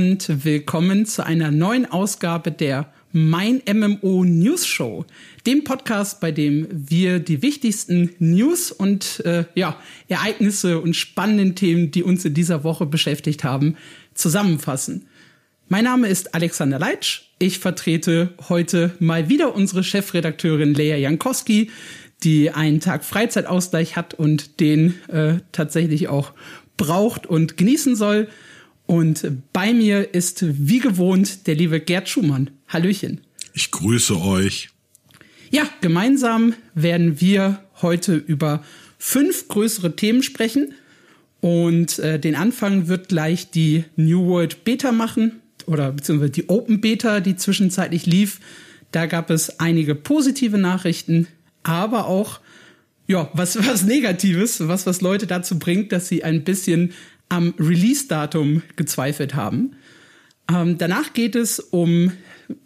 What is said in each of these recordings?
Und willkommen zu einer neuen Ausgabe der Mein MMO News Show, dem Podcast, bei dem wir die wichtigsten News und äh, ja, Ereignisse und spannenden Themen, die uns in dieser Woche beschäftigt haben, zusammenfassen. Mein Name ist Alexander Leitsch. Ich vertrete heute mal wieder unsere Chefredakteurin Lea Jankowski, die einen Tag Freizeitausgleich hat und den äh, tatsächlich auch braucht und genießen soll. Und bei mir ist wie gewohnt der liebe Gerd Schumann. Hallöchen. Ich grüße euch. Ja, gemeinsam werden wir heute über fünf größere Themen sprechen. Und äh, den Anfang wird gleich die New World Beta machen oder beziehungsweise die Open Beta, die zwischenzeitlich lief. Da gab es einige positive Nachrichten, aber auch ja, was, was Negatives, was, was Leute dazu bringt, dass sie ein bisschen am Release-Datum gezweifelt haben. Ähm, danach geht es um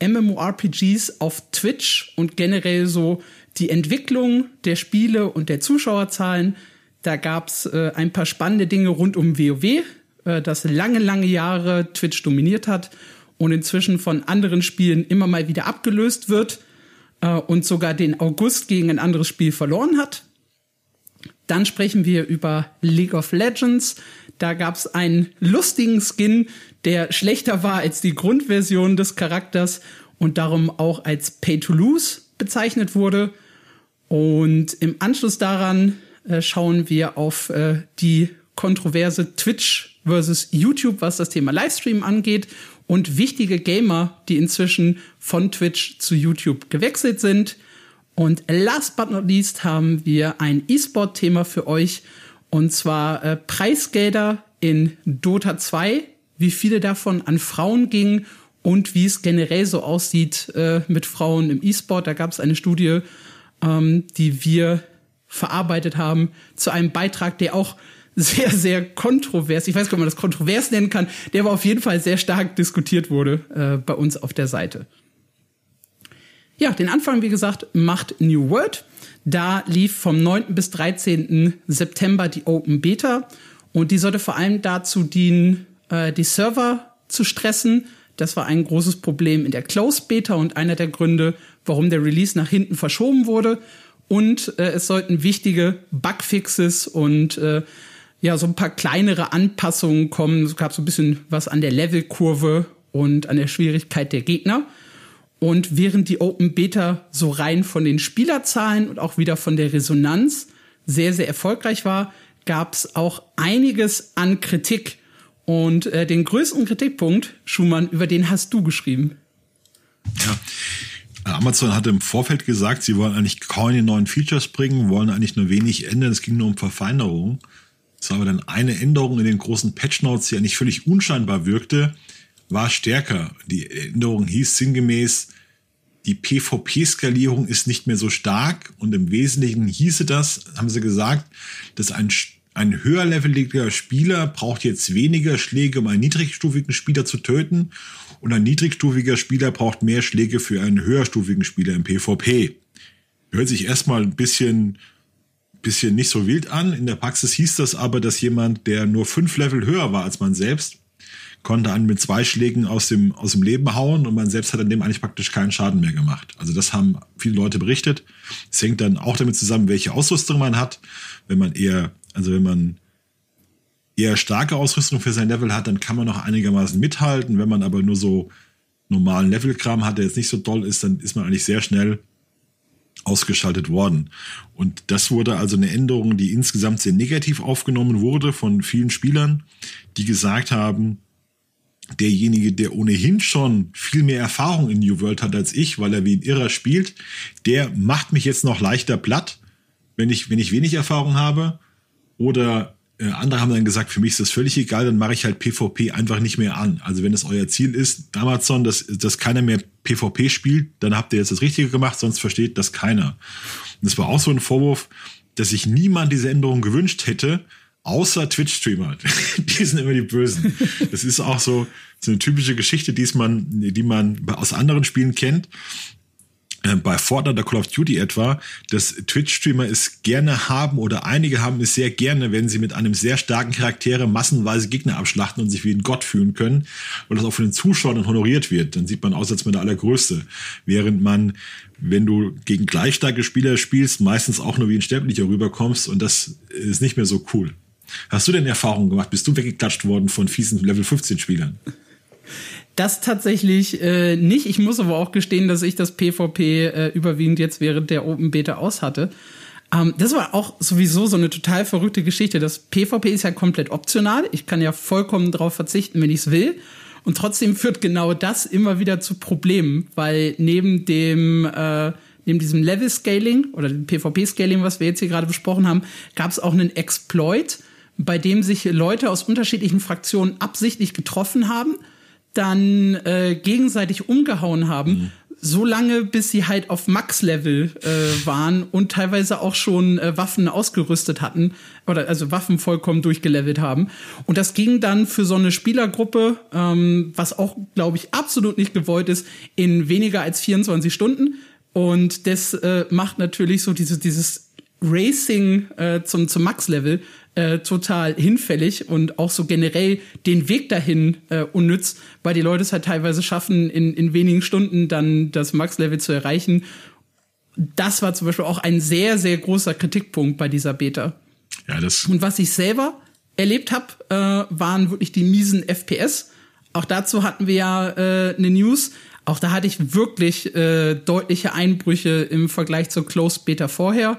MMORPGs auf Twitch und generell so die Entwicklung der Spiele und der Zuschauerzahlen. Da gab es äh, ein paar spannende Dinge rund um WoW, äh, das lange, lange Jahre Twitch dominiert hat und inzwischen von anderen Spielen immer mal wieder abgelöst wird äh, und sogar den August gegen ein anderes Spiel verloren hat. Dann sprechen wir über League of Legends. Da gab es einen lustigen Skin, der schlechter war als die Grundversion des Charakters und darum auch als Pay to Lose bezeichnet wurde. Und im Anschluss daran äh, schauen wir auf äh, die kontroverse Twitch versus YouTube, was das Thema Livestream angeht und wichtige Gamer, die inzwischen von Twitch zu YouTube gewechselt sind. Und last but not least haben wir ein E-Sport-Thema für euch und zwar äh, Preisgelder in Dota 2, wie viele davon an Frauen gingen und wie es generell so aussieht äh, mit Frauen im E-Sport. Da gab es eine Studie, ähm, die wir verarbeitet haben zu einem Beitrag, der auch sehr, sehr kontrovers, ich weiß nicht, ob man das kontrovers nennen kann, der aber auf jeden Fall sehr stark diskutiert wurde äh, bei uns auf der Seite. Ja, den Anfang, wie gesagt, macht New World. Da lief vom 9. bis 13. September die Open Beta und die sollte vor allem dazu dienen, äh, die Server zu stressen. Das war ein großes Problem in der Closed Beta und einer der Gründe, warum der Release nach hinten verschoben wurde. Und äh, es sollten wichtige Bugfixes und äh, ja, so ein paar kleinere Anpassungen kommen. Es gab so ein bisschen was an der Levelkurve und an der Schwierigkeit der Gegner. Und während die Open Beta so rein von den Spielerzahlen und auch wieder von der Resonanz sehr, sehr erfolgreich war, gab es auch einiges an Kritik. Und äh, den größten Kritikpunkt, Schumann, über den hast du geschrieben. Ja. Amazon hatte im Vorfeld gesagt, sie wollen eigentlich keine neuen Features bringen, wollen eigentlich nur wenig ändern. Es ging nur um Verfeinerungen. Es war aber dann eine Änderung in den großen Patch Notes, die eigentlich völlig unscheinbar wirkte war stärker. Die Änderung hieß sinngemäß, die PvP-Skalierung ist nicht mehr so stark und im Wesentlichen hieße das, haben sie gesagt, dass ein, ein höherleveliger Spieler braucht jetzt weniger Schläge, um einen niedrigstufigen Spieler zu töten und ein niedrigstufiger Spieler braucht mehr Schläge für einen höherstufigen Spieler im PvP. Hört sich erstmal ein bisschen, bisschen nicht so wild an. In der Praxis hieß das aber, dass jemand, der nur fünf Level höher war als man selbst, konnte einen mit zwei Schlägen aus dem, aus dem Leben hauen und man selbst hat an dem eigentlich praktisch keinen Schaden mehr gemacht. Also das haben viele Leute berichtet. Es hängt dann auch damit zusammen, welche Ausrüstung man hat. Wenn man eher, also wenn man eher starke Ausrüstung für sein Level hat, dann kann man noch einigermaßen mithalten. Wenn man aber nur so normalen Levelkram hat, der jetzt nicht so doll ist, dann ist man eigentlich sehr schnell ausgeschaltet worden. Und das wurde also eine Änderung, die insgesamt sehr negativ aufgenommen wurde von vielen Spielern, die gesagt haben, derjenige, der ohnehin schon viel mehr Erfahrung in New World hat als ich, weil er wie ein Irrer spielt, der macht mich jetzt noch leichter platt, wenn ich, wenn ich wenig Erfahrung habe. Oder äh, andere haben dann gesagt, für mich ist das völlig egal, dann mache ich halt PvP einfach nicht mehr an. Also wenn es euer Ziel ist, Amazon, dass, dass keiner mehr PvP spielt, dann habt ihr jetzt das Richtige gemacht, sonst versteht das keiner. Und das war auch so ein Vorwurf, dass sich niemand diese Änderung gewünscht hätte, außer Twitch-Streamer. die sind immer die Bösen. Das ist auch so, so eine typische Geschichte, die man, die man aus anderen Spielen kennt. äh, bei Fortnite oder Call of Duty etwa, dass Twitch-Streamer es gerne haben oder einige haben es sehr gerne, wenn sie mit einem sehr starken Charaktere massenweise Gegner abschlachten und sich wie ein Gott fühlen können, weil das auch von den Zuschauern honoriert wird. Dann sieht man aus, als man der Allergrößte. Während man, wenn du gegen gleich starke Spieler spielst, meistens auch nur wie ein Sterblicher rüberkommst und das ist nicht mehr so cool. Hast du denn Erfahrungen gemacht? Bist du weggeklatscht worden von fiesen Level 15 Spielern? Das tatsächlich äh, nicht. Ich muss aber auch gestehen, dass ich das PvP äh, überwiegend jetzt während der Open Beta aus hatte. Ähm, das war auch sowieso so eine total verrückte Geschichte. Das PvP ist ja komplett optional. Ich kann ja vollkommen darauf verzichten, wenn ich es will. Und trotzdem führt genau das immer wieder zu Problemen, weil neben dem äh, neben diesem Level Scaling oder dem PvP Scaling, was wir jetzt hier gerade besprochen haben, gab es auch einen Exploit, bei dem sich Leute aus unterschiedlichen Fraktionen absichtlich getroffen haben dann äh, gegenseitig umgehauen haben, mhm. so lange, bis sie halt auf Max-Level äh, waren und teilweise auch schon äh, Waffen ausgerüstet hatten oder also Waffen vollkommen durchgelevelt haben. Und das ging dann für so eine Spielergruppe, ähm, was auch, glaube ich, absolut nicht gewollt ist, in weniger als 24 Stunden. Und das äh, macht natürlich so dieses, dieses Racing äh, zum, zum Max-Level äh, total hinfällig und auch so generell den Weg dahin äh, unnütz, weil die Leute es halt teilweise schaffen, in, in wenigen Stunden dann das Max-Level zu erreichen. Das war zum Beispiel auch ein sehr, sehr großer Kritikpunkt bei dieser Beta. Ja, das und was ich selber erlebt habe, äh, waren wirklich die miesen FPS. Auch dazu hatten wir ja äh, eine News. Auch da hatte ich wirklich äh, deutliche Einbrüche im Vergleich zur Closed Beta vorher.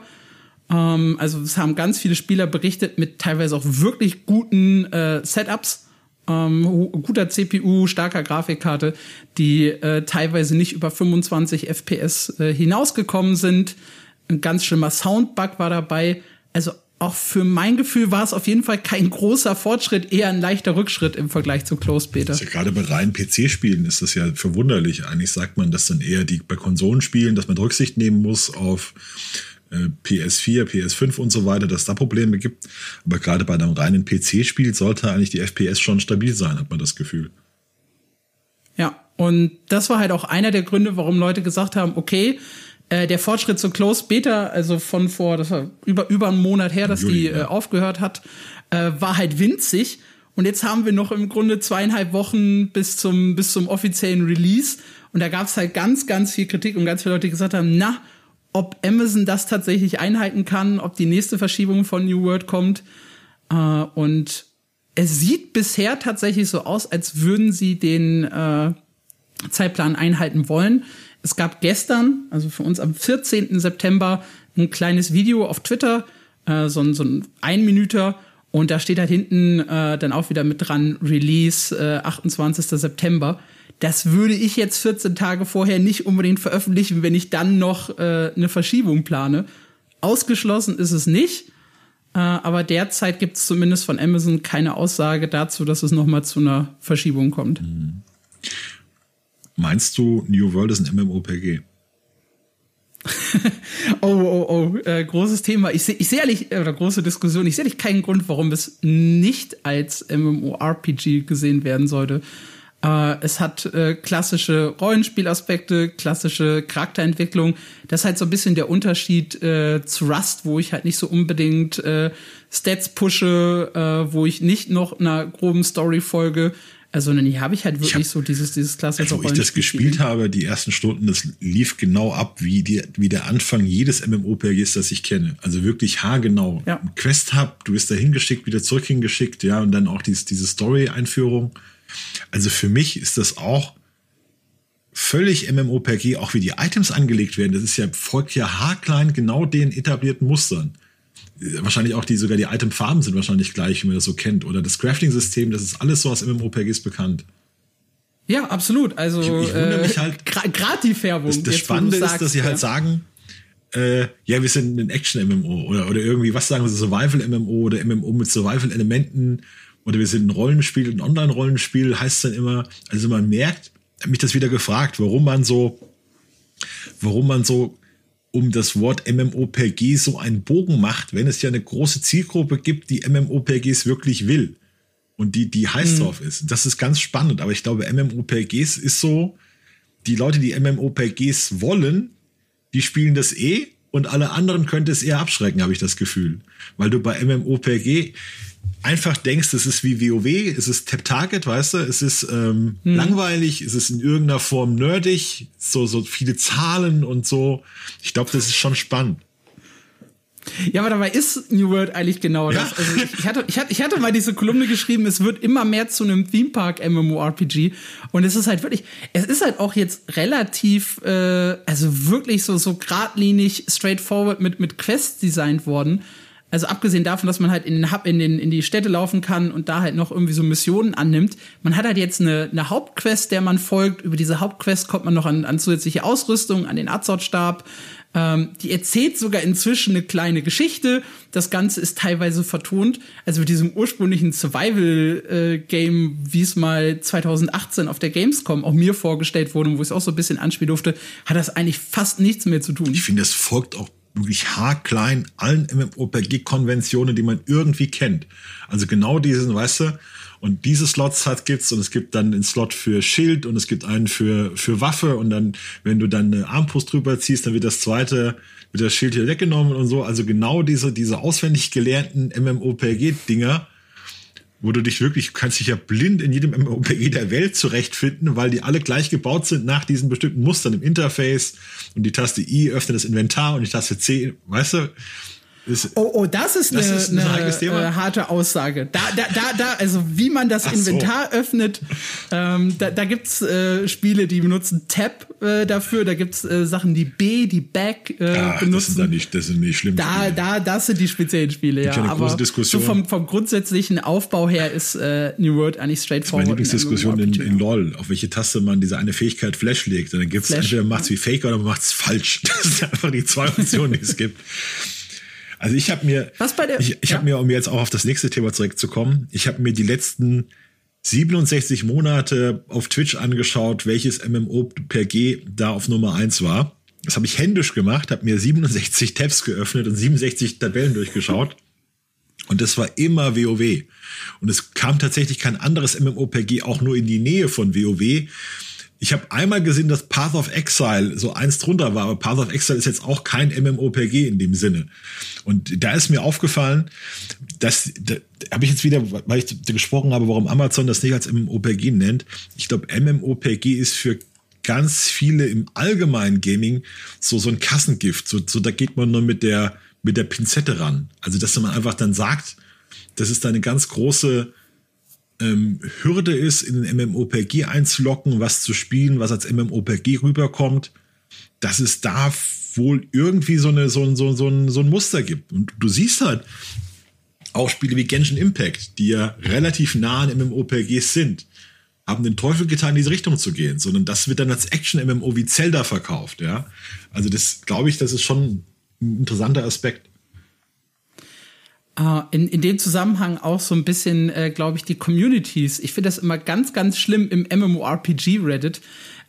Ähm, also es haben ganz viele Spieler berichtet mit teilweise auch wirklich guten äh, Setups, ähm, guter CPU, starker Grafikkarte, die äh, teilweise nicht über 25 FPS äh, hinausgekommen sind. Ein ganz schlimmer Soundbug war dabei. Also auch für mein Gefühl war es auf jeden Fall kein großer Fortschritt, eher ein leichter Rückschritt im Vergleich zu Closed Beta. Ja gerade bei reinen PC-Spielen ist das ja verwunderlich. Eigentlich sagt man, dass dann eher die bei Konsolenspielen, dass man Rücksicht nehmen muss auf PS4, PS5 und so weiter, dass da Probleme gibt. Aber gerade bei einem reinen PC-Spiel sollte eigentlich die FPS schon stabil sein, hat man das Gefühl. Ja, und das war halt auch einer der Gründe, warum Leute gesagt haben, okay, äh, der Fortschritt zur Closed Beta, also von vor, das war über, über einen Monat her, dass Juli, die äh, aufgehört hat, äh, war halt winzig. Und jetzt haben wir noch im Grunde zweieinhalb Wochen bis zum, bis zum offiziellen Release. Und da gab es halt ganz, ganz viel Kritik und ganz viele Leute, die gesagt haben, na, ob Amazon das tatsächlich einhalten kann, ob die nächste Verschiebung von New World kommt. Äh, und es sieht bisher tatsächlich so aus, als würden sie den äh, Zeitplan einhalten wollen. Es gab gestern, also für uns am 14. September, ein kleines Video auf Twitter, äh, so, ein, so ein Einminüter. Und da steht halt hinten äh, dann auch wieder mit dran, Release äh, 28. September. Das würde ich jetzt 14 Tage vorher nicht unbedingt veröffentlichen, wenn ich dann noch äh, eine Verschiebung plane. Ausgeschlossen ist es nicht, äh, aber derzeit gibt es zumindest von Amazon keine Aussage dazu, dass es nochmal zu einer Verschiebung kommt. Mhm. Meinst du, New World ist ein MMOPG? oh, oh, oh, äh, großes Thema. Ich sehe ich seh ehrlich, oder große Diskussion, ich sehe ehrlich keinen Grund, warum es nicht als MMORPG gesehen werden sollte. Äh, es hat äh, klassische Rollenspielaspekte, klassische Charakterentwicklung. Das ist halt so ein bisschen der Unterschied äh, zu Rust, wo ich halt nicht so unbedingt äh, Stats pushe, äh, wo ich nicht noch einer groben Story folge. Also hier habe ich halt wirklich ich hab, so dieses, dieses klassische Als ich das gespielt habe, die ersten Stunden, das lief genau ab, wie, die, wie der Anfang jedes MMOPGs, das ich kenne. Also wirklich haargenau. Ja. Quest-Hub, du bist da hingeschickt, wieder zurück hingeschickt, ja, und dann auch dieses, diese Story-Einführung. Also für mich ist das auch völlig MMOPG, auch wie die Items angelegt werden. Das ist ja, folgt ja haarklein genau den etablierten Mustern. Wahrscheinlich auch die, sogar die Itemfarben sind wahrscheinlich gleich, wie man das so kennt. Oder das Crafting-System, das ist alles so aus MMOPGs bekannt. Ja, absolut. Also ich, ich wundere mich halt. Gerade die Färbung. Das, das Spannende ist, dass sie halt sagen, äh, ja, wir sind ein Action-MMO oder, oder irgendwie, was sagen sie, Survival-MMO oder MMO mit Survival-Elementen oder wir sind ein Rollenspiel, ein Online-Rollenspiel, heißt dann immer, also man merkt, mich das wieder gefragt, warum man so, warum man so um das Wort MMOPG so einen Bogen macht, wenn es ja eine große Zielgruppe gibt, die MMOPGs wirklich will und die, die heiß mhm. drauf ist. Das ist ganz spannend, aber ich glaube, MMOPGs ist so, die Leute, die MMOPGs wollen, die spielen das eh und alle anderen könnte es eher abschrecken, habe ich das Gefühl. Weil du bei MMOPG einfach denkst, es ist wie WoW, es ist Tap-Target, weißt du, es ist ähm, hm. langweilig, es ist in irgendeiner Form nerdig, so, so viele Zahlen und so. Ich glaube, das ist schon spannend. Ja, aber dabei ist New World eigentlich genau ja. das. Also ich, hatte, ich, hatte, ich hatte mal diese Kolumne geschrieben, es wird immer mehr zu einem Theme Park MMORPG. Und es ist halt wirklich, es ist halt auch jetzt relativ, äh, also wirklich so, so geradlinig, straightforward mit, mit Quests designt worden. Also abgesehen davon, dass man halt in den Hub, in, den, in die Städte laufen kann und da halt noch irgendwie so Missionen annimmt. Man hat halt jetzt eine, eine Hauptquest, der man folgt. Über diese Hauptquest kommt man noch an, an zusätzliche Ausrüstung, an den Azot-Stab ähm, die erzählt sogar inzwischen eine kleine Geschichte. Das Ganze ist teilweise vertont. Also mit diesem ursprünglichen Survival-Game, äh, wie es mal 2018 auf der Gamescom auch mir vorgestellt wurde, wo ich es auch so ein bisschen anspielen durfte, hat das eigentlich fast nichts mehr zu tun. Ich finde, es folgt auch wirklich haarklein allen MMORPG-Konventionen, die man irgendwie kennt. Also genau diesen, weißt du, und diese Slots hat gibt's und es gibt dann einen Slot für Schild und es gibt einen für für Waffe und dann wenn du dann eine Armbrust drüber ziehst, dann wird das zweite wird das Schild hier weggenommen und so. Also genau diese diese auswendig gelernten MMORPG Dinger, wo du dich wirklich kannst dich ja blind in jedem MMORPG der Welt zurechtfinden, weil die alle gleich gebaut sind nach diesen bestimmten Mustern im Interface und die Taste I öffnet das Inventar und die Taste C, weißt du? Ist, oh, oh, das ist das eine, ist ein eine äh, harte Aussage. Da, da, da, da, also wie man das Ach Inventar so. öffnet, ähm, da, da gibt's äh, Spiele, die benutzen Tab äh, dafür, da gibt's äh, Sachen, die B, die Back äh, Ach, benutzen. Das sind, nicht, das sind nicht schlimm. Da, da, das sind die speziellen Spiele, ja. Eine aber so vom, vom grundsätzlichen Aufbau her ist äh, New World eigentlich straightforward. Das ist meine Lieblingsdiskussion in, in LOL, auf welche Taste man diese eine Fähigkeit Flash legt. Und dann gibt's Flash, entweder macht's wie Fake oder macht's falsch. Das sind einfach die zwei Optionen, die es gibt. Also ich habe mir, Was bei der, ich, ich ja. habe mir, um jetzt auch auf das nächste Thema zurückzukommen, ich habe mir die letzten 67 Monate auf Twitch angeschaut, welches MMORPG da auf Nummer eins war. Das habe ich händisch gemacht, habe mir 67 Tabs geöffnet und 67 Tabellen durchgeschaut. Und das war immer WoW. Und es kam tatsächlich kein anderes MMORPG auch nur in die Nähe von WoW. Ich habe einmal gesehen, dass Path of Exile so eins drunter war, aber Path of Exile ist jetzt auch kein MMOPG in dem Sinne. Und da ist mir aufgefallen, dass, da habe ich jetzt wieder, weil ich gesprochen habe, warum Amazon das nicht als MMOPG nennt. Ich glaube, MMOPG ist für ganz viele im allgemeinen Gaming so, so ein Kassengift. So, so da geht man nur mit der, mit der Pinzette ran. Also, dass man einfach dann sagt, das ist eine ganz große ähm, Hürde ist, in den MMOPG einzulocken, was zu spielen, was als MMOPG rüberkommt, dass es da wohl irgendwie so, eine, so, so, so, ein, so ein Muster gibt. Und du siehst halt auch Spiele wie Genshin Impact, die ja relativ nah an MMOPGs sind, haben den Teufel getan, in diese Richtung zu gehen, sondern das wird dann als Action-MMO wie Zelda verkauft, ja. Also das glaube ich, das ist schon ein interessanter Aspekt. Uh, in, in dem Zusammenhang auch so ein bisschen, äh, glaube ich, die Communities. Ich finde das immer ganz, ganz schlimm im MMORPG-Reddit.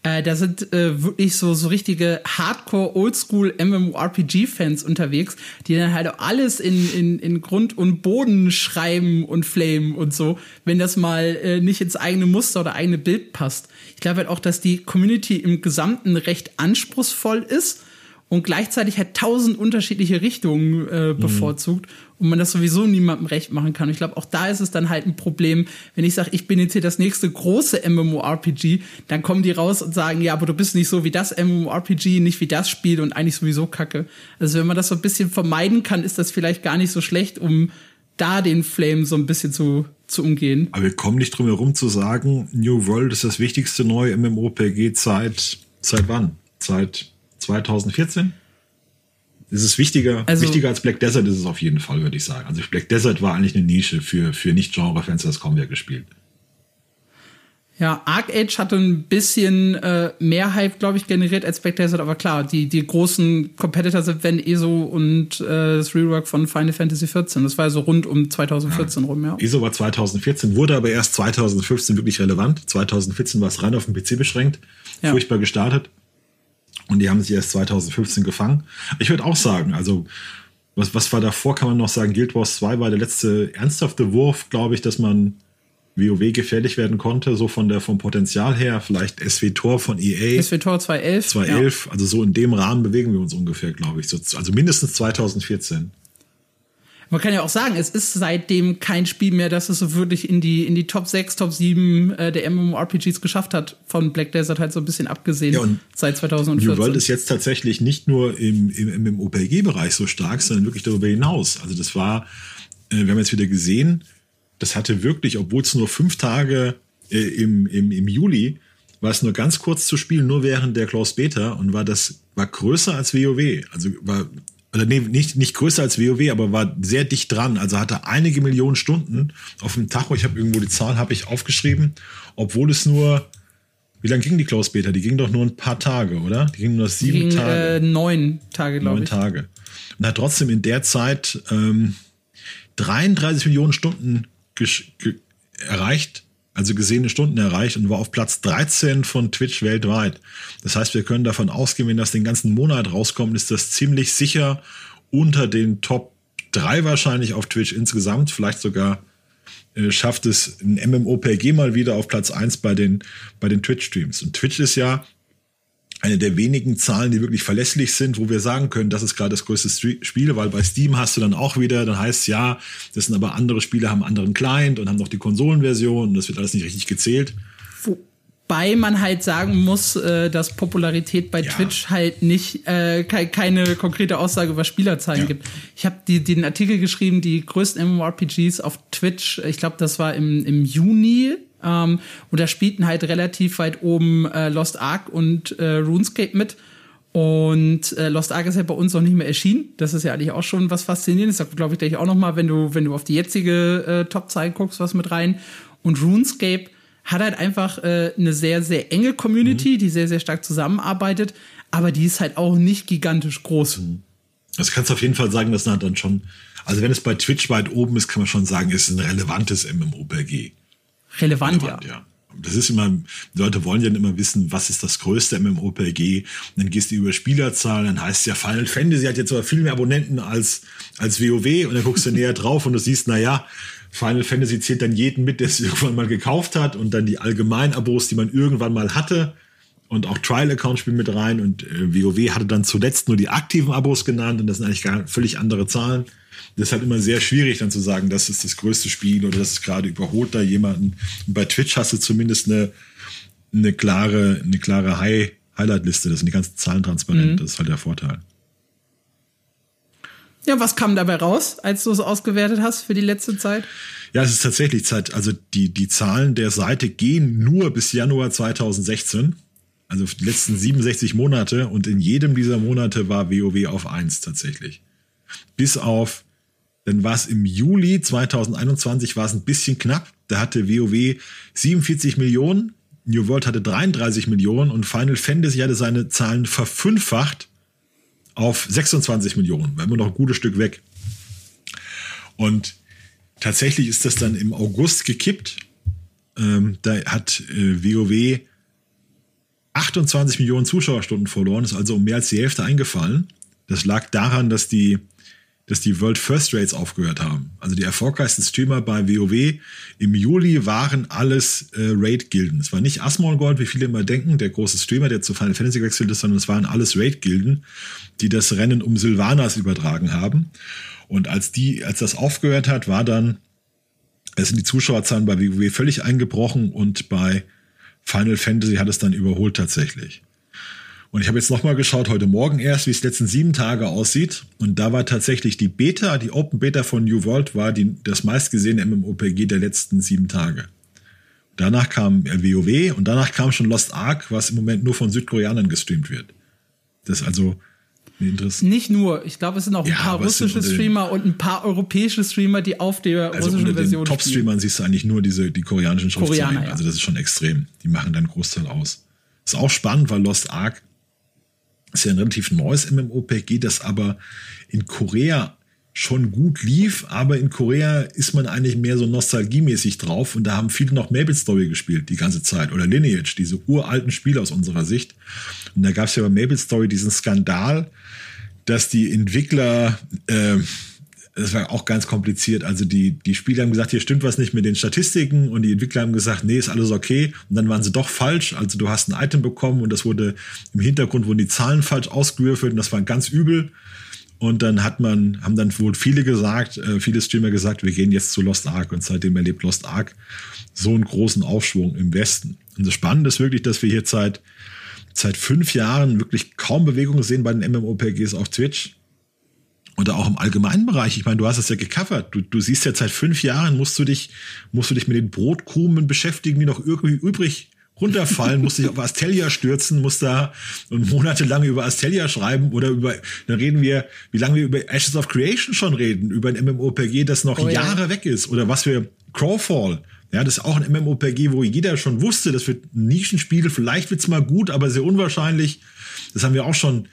Äh, da sind äh, wirklich so, so richtige Hardcore, Oldschool MMORPG-Fans unterwegs, die dann halt auch alles in, in, in Grund und Boden schreiben und flamen und so, wenn das mal äh, nicht ins eigene Muster oder eigene Bild passt. Ich glaube halt auch, dass die Community im Gesamten recht anspruchsvoll ist und gleichzeitig halt tausend unterschiedliche Richtungen äh, mhm. bevorzugt mhm. Und man das sowieso niemandem recht machen kann. ich glaube, auch da ist es dann halt ein Problem, wenn ich sage, ich bin jetzt hier das nächste große MMORPG, dann kommen die raus und sagen, ja, aber du bist nicht so wie das MMORPG, nicht wie das Spiel und eigentlich sowieso kacke. Also wenn man das so ein bisschen vermeiden kann, ist das vielleicht gar nicht so schlecht, um da den Flame so ein bisschen zu, zu umgehen. Aber wir kommen nicht drum herum zu sagen, New World ist das wichtigste neue MMORPG seit, seit wann? Seit 2014? Es ist wichtiger, also, wichtiger als Black Desert ist es auf jeden Fall, würde ich sagen. Also Black Desert war eigentlich eine Nische für, für Nicht-Genre-Fans, das kaum wer gespielt. Ja, Arc Age hatte ein bisschen äh, mehr Hype, glaube ich, generiert als Black Desert, aber klar, die, die großen Competitor sind Van ESO und äh, das Rework von Final Fantasy XIV. Das war so rund um 2014 ja. rum, ja. ESO war 2014, wurde aber erst 2015 wirklich relevant. 2014 war es rein auf den PC beschränkt, ja. furchtbar gestartet. Und die haben sich erst 2015 gefangen. Ich würde auch sagen, also was, was war davor, kann man noch sagen, Guild Wars 2 war der letzte ernsthafte Wurf, glaube ich, dass man WoW gefährlich werden konnte, so von der, vom Potenzial her, vielleicht SW-Tor von EA. SW-Tor 211. 211, ja. also so in dem Rahmen bewegen wir uns ungefähr, glaube ich. also mindestens 2014. Man kann ja auch sagen, es ist seitdem kein Spiel mehr, das es so wirklich in die, in die Top 6, Top 7 äh, der MMORPGs geschafft hat. Von Black Desert halt so ein bisschen abgesehen ja, und seit 2014. New World ist jetzt tatsächlich nicht nur im, im, OPG-Bereich so stark, sondern wirklich darüber hinaus. Also das war, äh, wir haben jetzt wieder gesehen, das hatte wirklich, obwohl es nur fünf Tage äh, im, im, im Juli war es nur ganz kurz zu spielen, nur während der Close Beta und war das war größer als WoW. Also war oder nee, nicht, nicht größer als WoW, aber war sehr dicht dran. Also hatte einige Millionen Stunden auf dem Tacho. Ich habe irgendwo die Zahl habe ich aufgeschrieben, obwohl es nur wie lange ging die Close Beta? Die ging doch nur ein paar Tage, oder? Die ging nur sieben ging, Tage. Äh, neun Tage, glaube ich. Neun Tage. Und hat trotzdem in der Zeit ähm, 33 Millionen Stunden erreicht also gesehene Stunden erreicht und war auf Platz 13 von Twitch weltweit. Das heißt, wir können davon ausgehen, wenn das den ganzen Monat rauskommt, ist das ziemlich sicher unter den Top 3 wahrscheinlich auf Twitch insgesamt. Vielleicht sogar äh, schafft es ein MMOPG mal wieder auf Platz 1 bei den, bei den Twitch-Streams. Und Twitch ist ja eine der wenigen Zahlen, die wirklich verlässlich sind, wo wir sagen können, das ist gerade das größte Spiel, weil bei Steam hast du dann auch wieder, dann heißt es ja, das sind aber andere Spiele, haben einen anderen Client und haben noch die Konsolenversion und das wird alles nicht richtig gezählt. Wobei man halt sagen muss, äh, dass Popularität bei ja. Twitch halt nicht äh, keine konkrete Aussage über Spielerzahlen ja. gibt. Ich habe die, den Artikel geschrieben, die größten MMORPGs auf Twitch, ich glaube, das war im, im Juni ähm, und da spielten halt relativ weit oben äh, Lost Ark und äh, RuneScape mit. Und äh, Lost Ark ist ja bei uns noch nicht mehr erschienen. Das ist ja eigentlich auch schon was Faszinierendes. Da glaube ich gleich auch noch mal, wenn du, wenn du auf die jetzige äh, Top-Zeit guckst, was mit rein. Und RuneScape hat halt einfach äh, eine sehr, sehr enge Community, mhm. die sehr, sehr stark zusammenarbeitet. Aber die ist halt auch nicht gigantisch groß. Mhm. Das kannst du auf jeden Fall sagen, dass dann schon, also wenn es bei Twitch weit oben ist, kann man schon sagen, es ist ein relevantes MMORPG relevant, relevant ja. ja. Das ist immer, die Leute wollen ja immer wissen, was ist das größte MMORPG. Und dann gehst du über Spielerzahlen, dann heißt es ja, Final Fantasy hat jetzt aber viel mehr Abonnenten als, als WoW und dann guckst du näher drauf und du siehst, na ja, Final Fantasy zählt dann jeden mit, der es irgendwann mal gekauft hat und dann die allgemeinen Abos, die man irgendwann mal hatte und auch Trial-Account spielen mit rein und äh, WoW hatte dann zuletzt nur die aktiven Abos genannt und das sind eigentlich gar völlig andere Zahlen. Das ist halt immer sehr schwierig, dann zu sagen, das ist das größte Spiel oder das ist gerade überholt da jemanden. Und bei Twitch hast du zumindest eine, eine klare, eine klare High, Highlight-Liste. Das sind die ganzen Zahlen transparent. Mhm. Das ist halt der Vorteil. Ja, was kam dabei raus, als du es ausgewertet hast für die letzte Zeit? Ja, es ist tatsächlich Zeit. Also die, die Zahlen der Seite gehen nur bis Januar 2016. Also die letzten 67 Monate und in jedem dieser Monate war WoW auf eins tatsächlich. Bis auf dann war es im Juli 2021 war es ein bisschen knapp. Da hatte WoW 47 Millionen, New World hatte 33 Millionen und Final Fantasy hatte seine Zahlen verfünffacht auf 26 Millionen. War immer noch ein gutes Stück weg. Und tatsächlich ist das dann im August gekippt. Ähm, da hat äh, WoW 28 Millionen Zuschauerstunden verloren, ist also um mehr als die Hälfte eingefallen. Das lag daran, dass die dass die World First Rates aufgehört haben. Also die erfolgreichsten Streamer bei WoW im Juli waren alles äh, Raid-Gilden. Es war nicht Asmongold, wie viele immer denken, der große Streamer, der zu Final Fantasy gewechselt ist, sondern es waren alles Raid-Gilden, die das Rennen um Sylvanas übertragen haben. Und als die, als das aufgehört hat, war dann, es sind die Zuschauerzahlen bei WoW völlig eingebrochen und bei Final Fantasy hat es dann überholt tatsächlich. Und ich habe jetzt nochmal geschaut, heute Morgen erst, wie es letzten sieben Tage aussieht. Und da war tatsächlich die Beta, die Open Beta von New World, war die, das meistgesehene MMOPG der letzten sieben Tage. Danach kam WoW und danach kam schon Lost Ark, was im Moment nur von Südkoreanern gestreamt wird. Das also interessant. Nicht nur, ich glaube, es sind auch ja, ein paar russische Streamer und ein paar europäische Streamer, die auf der also russischen unter Version den Top-Streamern siehst du eigentlich nur diese, die koreanischen Schriftzeichen. Ja. Also das ist schon extrem. Die machen dann einen Großteil aus. Ist auch spannend, weil Lost Ark ist ja ein relativ neues MMOPG, das aber in Korea schon gut lief, aber in Korea ist man eigentlich mehr so nostalgiemäßig drauf und da haben viele noch Maple Story gespielt die ganze Zeit oder Lineage, diese uralten Spiele aus unserer Sicht. Und da gab es ja bei Maple Story diesen Skandal, dass die Entwickler äh, das war auch ganz kompliziert. Also die, die Spieler haben gesagt, hier stimmt was nicht mit den Statistiken und die Entwickler haben gesagt, nee, ist alles okay. Und dann waren sie doch falsch. Also du hast ein Item bekommen und das wurde im Hintergrund wurden die Zahlen falsch ausgewürfelt und das war ganz übel. Und dann hat man, haben dann wohl viele gesagt, äh, viele Streamer gesagt, wir gehen jetzt zu Lost Ark und seitdem erlebt Lost Ark so einen großen Aufschwung im Westen. Und das Spannende ist wirklich, dass wir hier seit, seit fünf Jahren wirklich kaum Bewegung sehen bei den MMOPGs auf Twitch oder auch im allgemeinen Bereich. Ich meine, du hast es ja gecovert. Du, du siehst ja seit fünf Jahren musst du dich, musst du dich mit den Brotkrumen beschäftigen, die noch irgendwie übrig runterfallen, musst dich auf Astelia stürzen, musst da und monatelang über Astelia schreiben oder über, dann reden wir, wie lange wir über Ashes of Creation schon reden, über ein MMOPG, das noch oh, Jahre ja. weg ist oder was wir Crawfall, ja, das ist auch ein MMOPG, wo jeder schon wusste, das wird ein Nischenspiel, vielleicht wird's mal gut, aber sehr unwahrscheinlich. Das haben wir auch schon,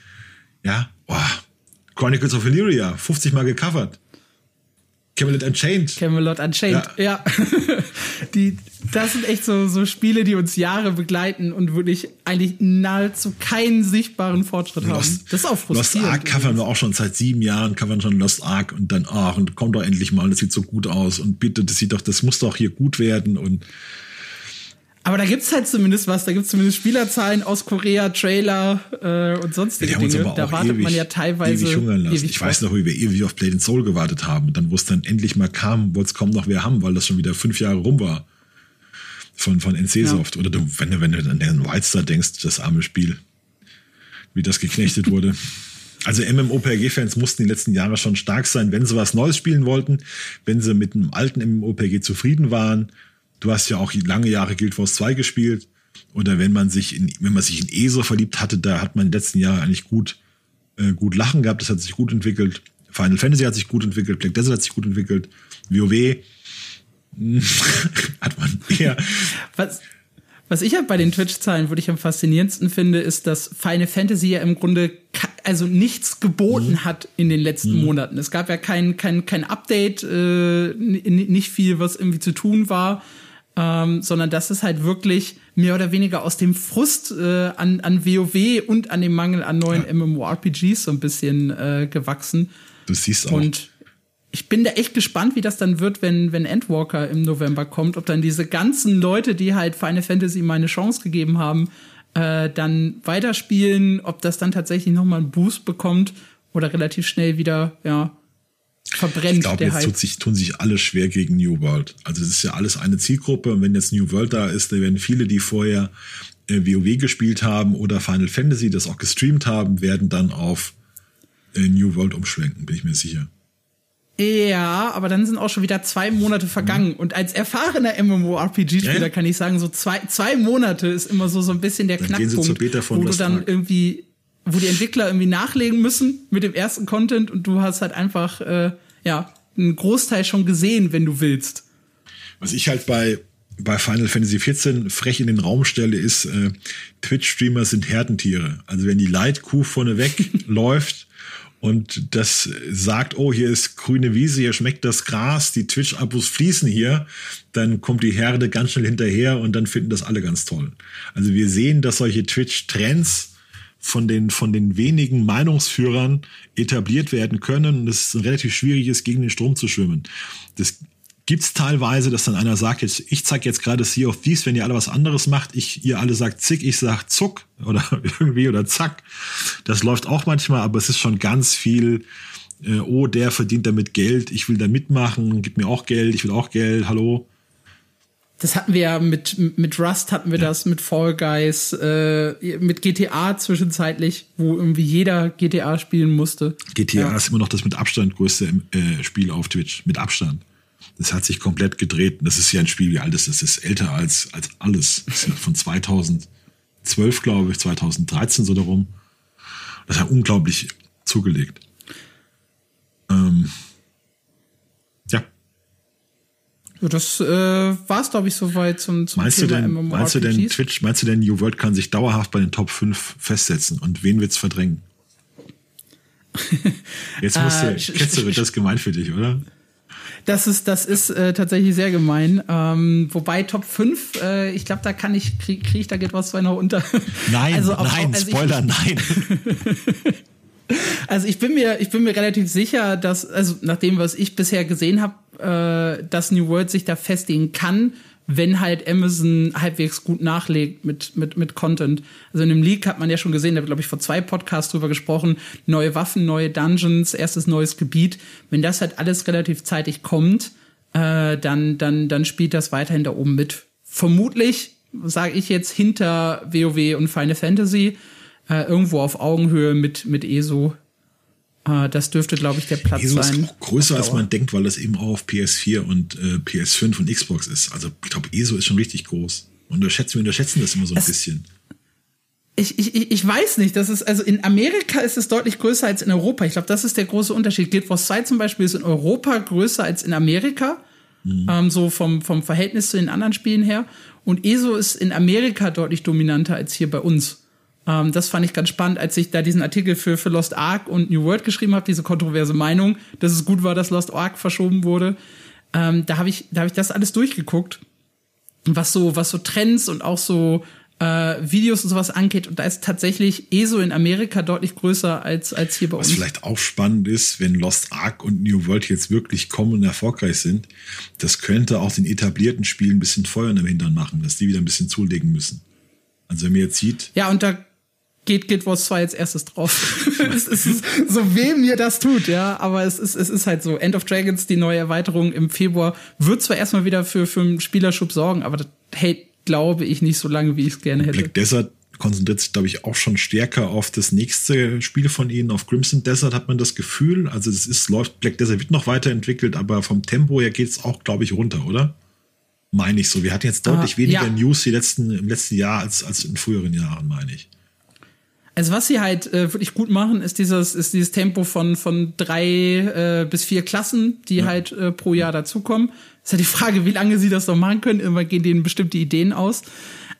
ja, boah, Chronicles of Illyria, 50 Mal gecovert. Camelot Unchained. Camelot Unchained, ja. ja. die, das sind echt so, so Spiele, die uns Jahre begleiten und wirklich eigentlich nahezu keinen sichtbaren Fortschritt Lost, haben. Das ist auch frustrierend. Lost Ark covern wir auch schon seit sieben Jahren, covern schon Lost Ark und dann, ach, und kommt doch endlich mal, das sieht so gut aus und bitte, das sieht doch, das muss doch hier gut werden und aber da gibt's halt zumindest was. Da gibt's zumindest Spielerzahlen aus Korea, Trailer äh, und sonstige Dinge. Da wartet ewig, man ja teilweise ewig hungern lassen. Ewig ich weiß noch, wie wir ewig auf Blade and Soul gewartet haben. Und dann, wo es dann endlich mal kam, wollte es kaum noch wer haben, weil das schon wieder fünf Jahre rum war. Von, von NC-Soft. Ja. Oder du, wenn, du, wenn du an den Wildstar denkst, das arme Spiel, wie das geknechtet wurde. Also MMOPG-Fans mussten die letzten Jahre schon stark sein, wenn sie was Neues spielen wollten, wenn sie mit einem alten MMOPG zufrieden waren Du hast ja auch lange Jahre Guild Wars 2 gespielt. Oder wenn man sich in, wenn man sich in ESO verliebt hatte, da hat man in den letzten Jahren eigentlich gut, äh, gut Lachen gehabt. Das hat sich gut entwickelt. Final Fantasy hat sich gut entwickelt. Black Desert hat sich gut entwickelt. WoW hat man eher. Was, was ich halt bei den Twitch-Zahlen wirklich am faszinierendsten finde, ist, dass Final Fantasy ja im Grunde also nichts geboten mhm. hat in den letzten mhm. Monaten. Es gab ja kein, kein, kein Update, äh, nicht viel, was irgendwie zu tun war ähm, sondern das ist halt wirklich mehr oder weniger aus dem Frust äh, an, an WoW und an dem Mangel an neuen ja. MMORPGs so ein bisschen äh, gewachsen. Du siehst auch. Und ich bin da echt gespannt, wie das dann wird, wenn, wenn Endwalker im November kommt, ob dann diese ganzen Leute, die halt Final Fantasy mal eine Chance gegeben haben, äh, dann weiterspielen, ob das dann tatsächlich nochmal einen Boost bekommt oder relativ schnell wieder, ja, verbrennt. Ich glaube, jetzt tut sich, tun sich alle schwer gegen New World. Also es ist ja alles eine Zielgruppe und wenn jetzt New World da ist, dann werden viele, die vorher äh, WoW gespielt haben oder Final Fantasy, das auch gestreamt haben, werden dann auf äh, New World umschwenken, bin ich mir sicher. Ja, aber dann sind auch schon wieder zwei Monate vergangen. Mhm. Und als erfahrener MMORPG-Spieler ja. kann ich sagen, so zwei, zwei Monate ist immer so, so ein bisschen der dann Knackpunkt, wo du dann irgendwie wo die Entwickler irgendwie nachlegen müssen mit dem ersten Content und du hast halt einfach, äh, ja, einen Großteil schon gesehen, wenn du willst. Was ich halt bei, bei Final Fantasy XIV frech in den Raum stelle, ist, äh, Twitch-Streamer sind Herdentiere. Also wenn die Leitkuh vorneweg läuft und das sagt, oh, hier ist grüne Wiese, hier schmeckt das Gras, die Twitch-Abos fließen hier, dann kommt die Herde ganz schnell hinterher und dann finden das alle ganz toll. Also wir sehen, dass solche Twitch-Trends von den, von den wenigen Meinungsführern etabliert werden können und es relativ schwierig ist, gegen den Strom zu schwimmen. Das gibt's teilweise, dass dann einer sagt, jetzt, ich zeig jetzt gerade Sea of Thieves, wenn ihr alle was anderes macht, ich, ihr alle sagt zick, ich sag zuck oder irgendwie oder zack. Das läuft auch manchmal, aber es ist schon ganz viel, äh, oh, der verdient damit Geld, ich will da mitmachen, gib mir auch Geld, ich will auch Geld, hallo das hatten wir ja mit, mit Rust hatten wir ja. das, mit Fall Guys, äh, mit GTA zwischenzeitlich, wo irgendwie jeder GTA spielen musste. GTA ja. ist immer noch das mit Abstand größte äh, Spiel auf Twitch. Mit Abstand. Das hat sich komplett gedreht. Das ist ja ein Spiel, wie alt ist das? Das ist älter als, als alles. Das ist ja von 2012, glaube ich, 2013 so darum. Das hat unglaublich zugelegt. Ähm, Das äh, war es, glaube ich, soweit zum, zum meinst Thema du denn, Meinst du denn, Twitch, meinst du denn, New World kann sich dauerhaft bei den Top 5 festsetzen? Und wen wird's verdrängen? Jetzt musst du, äh, Ketzer, wird das gemein für dich, oder? Das ist, das ist äh, tatsächlich sehr gemein. Ähm, wobei Top 5, äh, ich glaube, da kann ich, kriege krieg ich da geht was zwei noch unter. Nein, also, nein, also Spoiler, ich, nein. Also ich bin mir, ich bin mir relativ sicher, dass, also nach dem, was ich bisher gesehen habe, äh, dass New World sich da festigen kann, wenn halt Amazon halbwegs gut nachlegt mit, mit, mit Content. Also in dem Leak hat man ja schon gesehen, da glaube ich vor zwei Podcasts drüber gesprochen, neue Waffen, neue Dungeons, erstes neues Gebiet. Wenn das halt alles relativ zeitig kommt, äh, dann, dann, dann spielt das weiterhin da oben mit. Vermutlich, sage ich jetzt, hinter WoW und Final Fantasy, äh, irgendwo auf Augenhöhe mit, mit ESO. Äh, das dürfte, glaube ich, der Platz ESO sein. ist auch größer, als man denkt, weil das eben auch auf PS4 und äh, PS5 und Xbox ist. Also ich glaube, ESO ist schon richtig groß. Unterschätzen, wir unterschätzen das immer so ein es, bisschen. Ich, ich, ich weiß nicht, das ist, also in Amerika ist es deutlich größer als in Europa. Ich glaube, das ist der große Unterschied. Guild Wars 2 zum Beispiel ist in Europa größer als in Amerika. Mhm. Ähm, so vom, vom Verhältnis zu den anderen Spielen her. Und ESO ist in Amerika deutlich dominanter als hier bei uns. Ähm, das fand ich ganz spannend, als ich da diesen Artikel für, für Lost Ark und New World geschrieben habe, diese kontroverse Meinung, dass es gut war, dass Lost Ark verschoben wurde. Ähm, da habe ich, da hab ich das alles durchgeguckt. Was so, was so Trends und auch so äh, Videos und sowas angeht. Und da ist tatsächlich ESO in Amerika deutlich größer als, als hier bei uns. Was vielleicht auch spannend ist, wenn Lost Ark und New World jetzt wirklich kommen und erfolgreich sind, das könnte auch den etablierten Spielen ein bisschen Feuer im Hintern machen, dass die wieder ein bisschen zulegen müssen. Also wenn man jetzt sieht. Ja, und da geht Guild Wars 2 als erstes drauf. es ist so weh mir das tut, ja, aber es ist, es ist halt so. End of Dragons, die neue Erweiterung im Februar, wird zwar erstmal wieder für, für einen Spielerschub sorgen, aber das hält, glaube ich, nicht so lange, wie ich es gerne hätte. Black Desert konzentriert sich, glaube ich, auch schon stärker auf das nächste Spiel von ihnen. Auf Crimson Desert hat man das Gefühl. Also das ist, läuft, Black Desert wird noch weiterentwickelt, aber vom Tempo her geht es auch, glaube ich, runter, oder? Meine ich so. Wir hatten jetzt deutlich ah, weniger ja. News die letzten, im letzten Jahr als, als in früheren Jahren, meine ich. Also was sie halt äh, wirklich gut machen, ist dieses, ist dieses Tempo von, von drei äh, bis vier Klassen, die ja. halt äh, pro Jahr dazukommen. Ist ja die Frage, wie lange sie das noch machen können. Immer gehen denen bestimmte Ideen aus.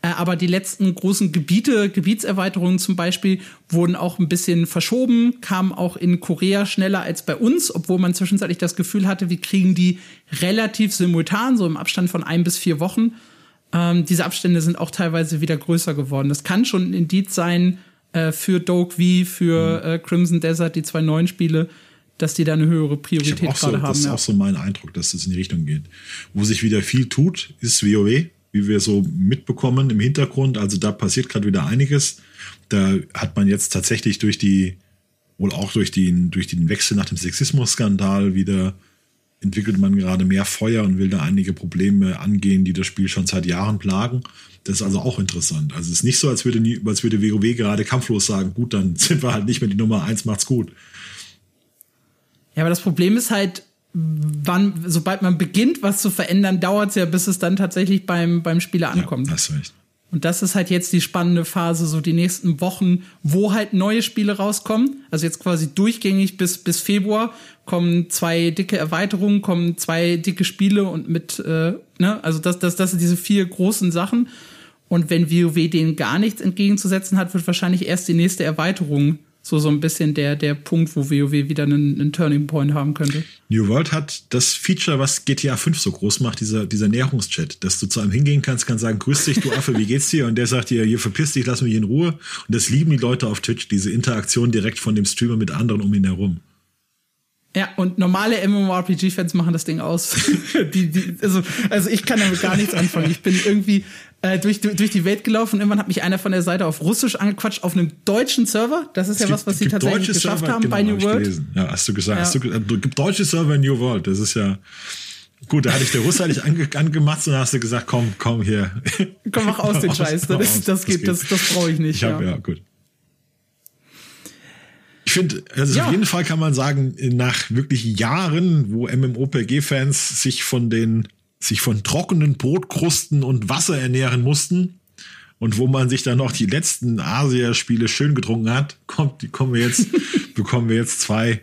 Äh, aber die letzten großen Gebiete, Gebietserweiterungen zum Beispiel, wurden auch ein bisschen verschoben, kamen auch in Korea schneller als bei uns, obwohl man zwischenzeitlich das Gefühl hatte, wir kriegen die relativ simultan, so im Abstand von ein bis vier Wochen. Ähm, diese Abstände sind auch teilweise wieder größer geworden. Das kann schon ein Indiz sein, äh, für Doke V, für mhm. äh, Crimson Desert, die zwei neuen Spiele, dass die da eine höhere Priorität hab gerade so, haben. Das ist ja. auch so mein Eindruck, dass das in die Richtung geht. Wo sich wieder viel tut, ist WoW, wie wir so mitbekommen im Hintergrund. Also da passiert gerade wieder einiges. Da hat man jetzt tatsächlich durch die, wohl auch durch den, durch den Wechsel nach dem Sexismus-Skandal wieder entwickelt man gerade mehr Feuer und will da einige Probleme angehen, die das Spiel schon seit Jahren plagen. Das ist also auch interessant. Also es ist nicht so, als würde, nie, als würde WoW gerade kampflos sagen, gut, dann sind wir halt nicht mehr die Nummer eins, macht's gut. Ja, aber das Problem ist halt, wann, sobald man beginnt, was zu verändern, dauert es ja, bis es dann tatsächlich beim, beim Spieler ankommt. Ja, hast recht. Und das ist halt jetzt die spannende Phase, so die nächsten Wochen, wo halt neue Spiele rauskommen. Also jetzt quasi durchgängig bis, bis Februar kommen zwei dicke Erweiterungen, kommen zwei dicke Spiele und mit, äh, ne, also das, das, das sind diese vier großen Sachen. Und wenn WoW denen gar nichts entgegenzusetzen hat, wird wahrscheinlich erst die nächste Erweiterung so so ein bisschen der der Punkt, wo WoW wieder einen, einen, Turning Point haben könnte. New World hat das Feature, was GTA 5 so groß macht, dieser dieser Näherungschat, dass du zu einem hingehen kannst, kannst sagen, grüß dich, du Affe, wie geht's dir? Und der sagt dir, hier verpiss dich, lass mich in Ruhe. Und das lieben die Leute auf Twitch, diese Interaktion direkt von dem Streamer mit anderen um ihn herum. Ja, und normale MMORPG-Fans machen das Ding aus. die, die, also, also ich kann damit gar nichts anfangen. Ich bin irgendwie äh, durch, durch die Welt gelaufen. Irgendwann hat mich einer von der Seite auf Russisch angequatscht auf einem deutschen Server. Das ist es ja gibt, was, was sie tatsächlich geschafft Server, haben genau, bei New World. Ja, hast du gesagt. Ja. Hast du, äh, gibt deutsche Server in New World. Das ist ja gut. Da hatte ich der Russe dich ange, angemacht und dann hast du gesagt, komm, komm hier. Komm, mach aus den Scheiß. Das, das, das, geht, das, das brauche ich nicht. Ich hab, ja. ja, gut. Ich finde, also ja. auf jeden Fall kann man sagen, nach wirklich Jahren, wo MMOPG-Fans sich von den, sich von trockenen Brotkrusten und Wasser ernähren mussten und wo man sich dann noch die letzten Asia-Spiele schön getrunken hat, kommt, kommen wir jetzt, bekommen wir jetzt zwei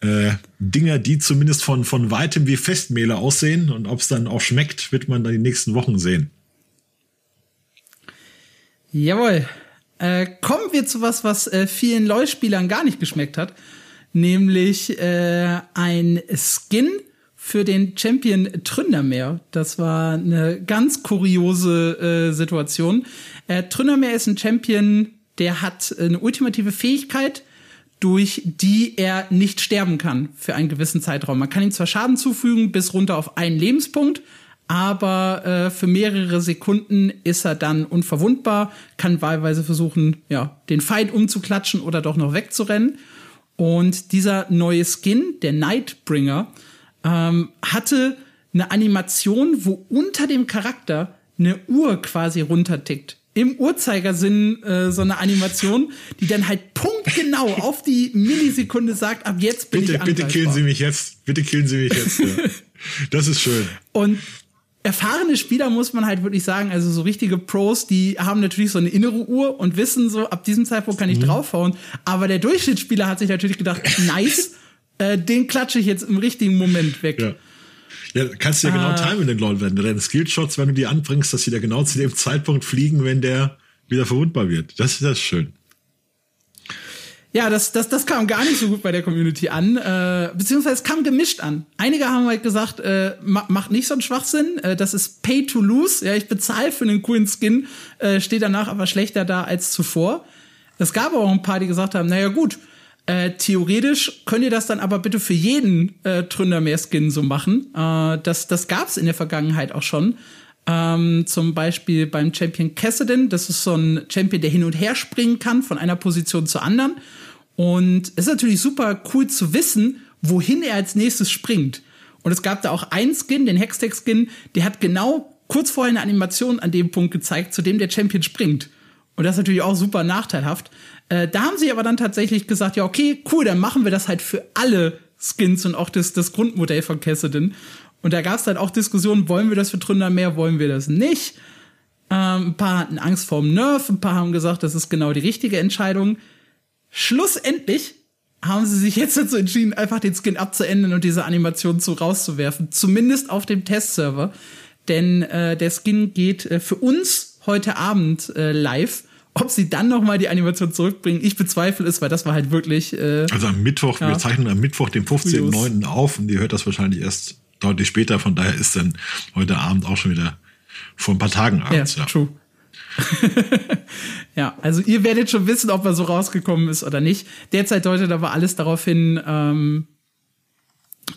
äh, Dinger, die zumindest von, von weitem wie Festmehle aussehen und ob es dann auch schmeckt, wird man dann die nächsten Wochen sehen. Jawohl. Äh, kommen wir zu was, was äh, vielen LoL-Spielern gar nicht geschmeckt hat, nämlich äh, ein Skin für den Champion Tründermeer. Das war eine ganz kuriose äh, Situation. Äh, Tründermeer ist ein Champion, der hat eine ultimative Fähigkeit. durch die er nicht sterben kann für einen gewissen Zeitraum. Man kann ihm zwar Schaden zufügen bis runter auf einen Lebenspunkt, aber äh, für mehrere Sekunden ist er dann unverwundbar, kann wahlweise versuchen, ja, den Feind umzuklatschen oder doch noch wegzurennen. Und dieser neue Skin, der Nightbringer, ähm, hatte eine Animation, wo unter dem Charakter eine Uhr quasi runtertickt im Uhrzeigersinn äh, so eine Animation, die dann halt punktgenau auf die Millisekunde sagt, ab jetzt bin bitte, ich Bitte killen Sie mich jetzt. Bitte killen Sie mich jetzt. Ja. Das ist schön. Und erfahrene Spieler muss man halt wirklich sagen, also so richtige Pros, die haben natürlich so eine innere Uhr und wissen so, ab diesem Zeitpunkt kann ich mhm. draufhauen. Aber der Durchschnittsspieler hat sich natürlich gedacht, nice, äh, den klatsche ich jetzt im richtigen Moment weg. Ja. Ja, kannst du ja genau ah. timen, den Lol, wenn deine Skillshots, wenn du die anbringst, dass sie da genau zu dem Zeitpunkt fliegen, wenn der wieder verwundbar wird. Das ist das schön. Ja, das, das, das kam gar nicht so gut bei der Community an, äh, beziehungsweise es kam gemischt an. Einige haben halt gesagt, äh, macht nicht so einen Schwachsinn, äh, das ist Pay to Lose, ja, ich bezahle für einen coolen Skin, äh, steht danach aber schlechter da als zuvor. Es gab aber auch ein paar, die gesagt haben, naja gut, äh, theoretisch könnt ihr das dann aber bitte für jeden äh, Tründermeer-Skin so machen. Äh, das das gab es in der Vergangenheit auch schon. Ähm, zum Beispiel beim Champion Cassidin. Das ist so ein Champion, der hin und her springen kann von einer Position zur anderen. Und es ist natürlich super cool zu wissen, wohin er als nächstes springt. Und es gab da auch einen Skin, den Hextech-Skin, der hat genau kurz vorher eine Animation an dem Punkt gezeigt, zu dem der Champion springt. Und das ist natürlich auch super nachteilhaft. Äh, da haben sie aber dann tatsächlich gesagt, ja, okay, cool, dann machen wir das halt für alle Skins und auch das, das Grundmodell von Cassidin. Und da gab es dann auch Diskussionen, wollen wir das für Tründer mehr, wollen wir das nicht? Ähm, ein paar hatten Angst vorm Nerf, ein paar haben gesagt, das ist genau die richtige Entscheidung. Schlussendlich haben sie sich jetzt dazu entschieden, einfach den Skin abzuändern und diese Animation zu rauszuwerfen. Zumindest auf dem Testserver. Denn äh, der Skin geht äh, für uns heute Abend äh, live. Ob sie dann noch mal die Animation zurückbringen, ich bezweifle es, weil das war halt wirklich. Äh, also am Mittwoch, ja. wir zeichnen am Mittwoch, den 15.09. auf und ihr hört das wahrscheinlich erst deutlich später. Von daher ist dann heute Abend auch schon wieder vor ein paar Tagen abends. Ja, ja. true. ja, also ihr werdet schon wissen, ob er so rausgekommen ist oder nicht. Derzeit deutet aber alles darauf hin, ähm,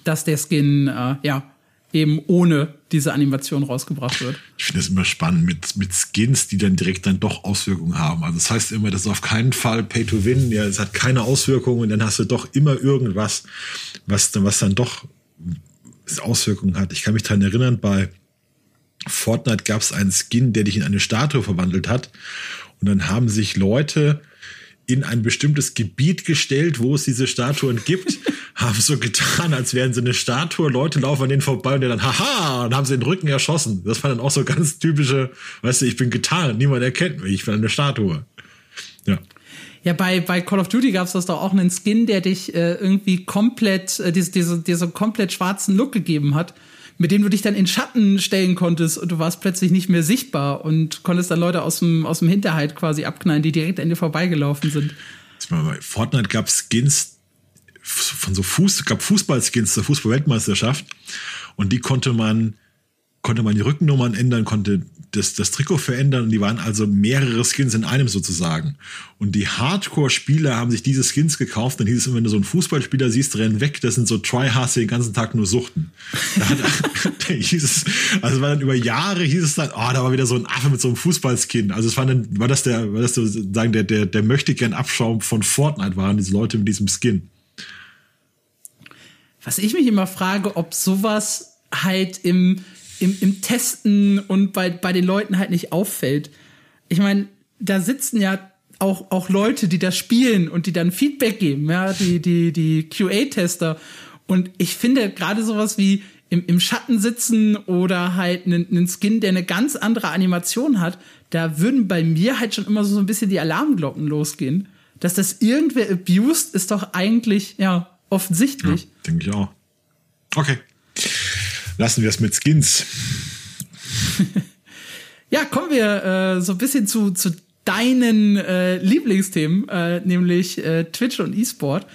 dass der Skin äh, ja eben ohne diese Animation rausgebracht wird. Ich finde es immer spannend mit, mit Skins, die dann direkt dann doch Auswirkungen haben. Also das heißt immer, das ist auf keinen Fall Pay to Win, ja, es hat keine Auswirkungen und dann hast du doch immer irgendwas, was dann, was dann doch Auswirkungen hat. Ich kann mich daran erinnern, bei Fortnite gab es einen Skin, der dich in eine Statue verwandelt hat. Und dann haben sich Leute in ein bestimmtes Gebiet gestellt, wo es diese Statuen gibt, haben so getan, als wären sie eine Statue, Leute laufen an denen vorbei und dann, haha, und haben sie den Rücken erschossen. Das war dann auch so ganz typische, weißt du, ich bin getan, niemand erkennt mich, ich bin eine Statue. Ja. Ja, bei, bei Call of Duty gab es das doch auch einen Skin, der dich äh, irgendwie komplett, äh, diese, diese, diese komplett schwarzen Look gegeben hat mit dem du dich dann in Schatten stellen konntest und du warst plötzlich nicht mehr sichtbar und konntest dann Leute aus dem, aus dem Hinterhalt quasi abknallen, die direkt an dir vorbeigelaufen sind. Bei Fortnite gab Skins von so Fuß, gab Fußballskins zur Fußballweltmeisterschaft und die konnte man konnte man die Rückennummern ändern, konnte das, das Trikot verändern und die waren also mehrere Skins in einem sozusagen. Und die Hardcore-Spieler haben sich diese Skins gekauft, dann hieß es immer, wenn du so einen Fußballspieler siehst, renn weg, das sind so Tryhards, die den ganzen Tag nur suchten. Da, hat, da hieß es, also war dann über Jahre hieß es dann, oh, da war wieder so ein Affe mit so einem Fußballskin. Also es war dann, war das der, war das sozusagen der, der, der möchte gern Abschaum von Fortnite waren, diese Leute mit diesem Skin. Was ich mich immer frage, ob sowas halt im im, im Testen und bei, bei den Leuten halt nicht auffällt. Ich meine, da sitzen ja auch, auch Leute, die das spielen und die dann Feedback geben, ja, die, die, die QA-Tester. Und ich finde gerade sowas wie im, im Schatten sitzen oder halt einen, einen Skin, der eine ganz andere Animation hat, da würden bei mir halt schon immer so ein bisschen die Alarmglocken losgehen. Dass das irgendwer abused, ist doch eigentlich, ja, offensichtlich. Ja, denke ich auch. Okay lassen wir es mit Skins. ja, kommen wir äh, so ein bisschen zu, zu deinen äh, Lieblingsthemen, äh, nämlich äh, Twitch und E-Sport.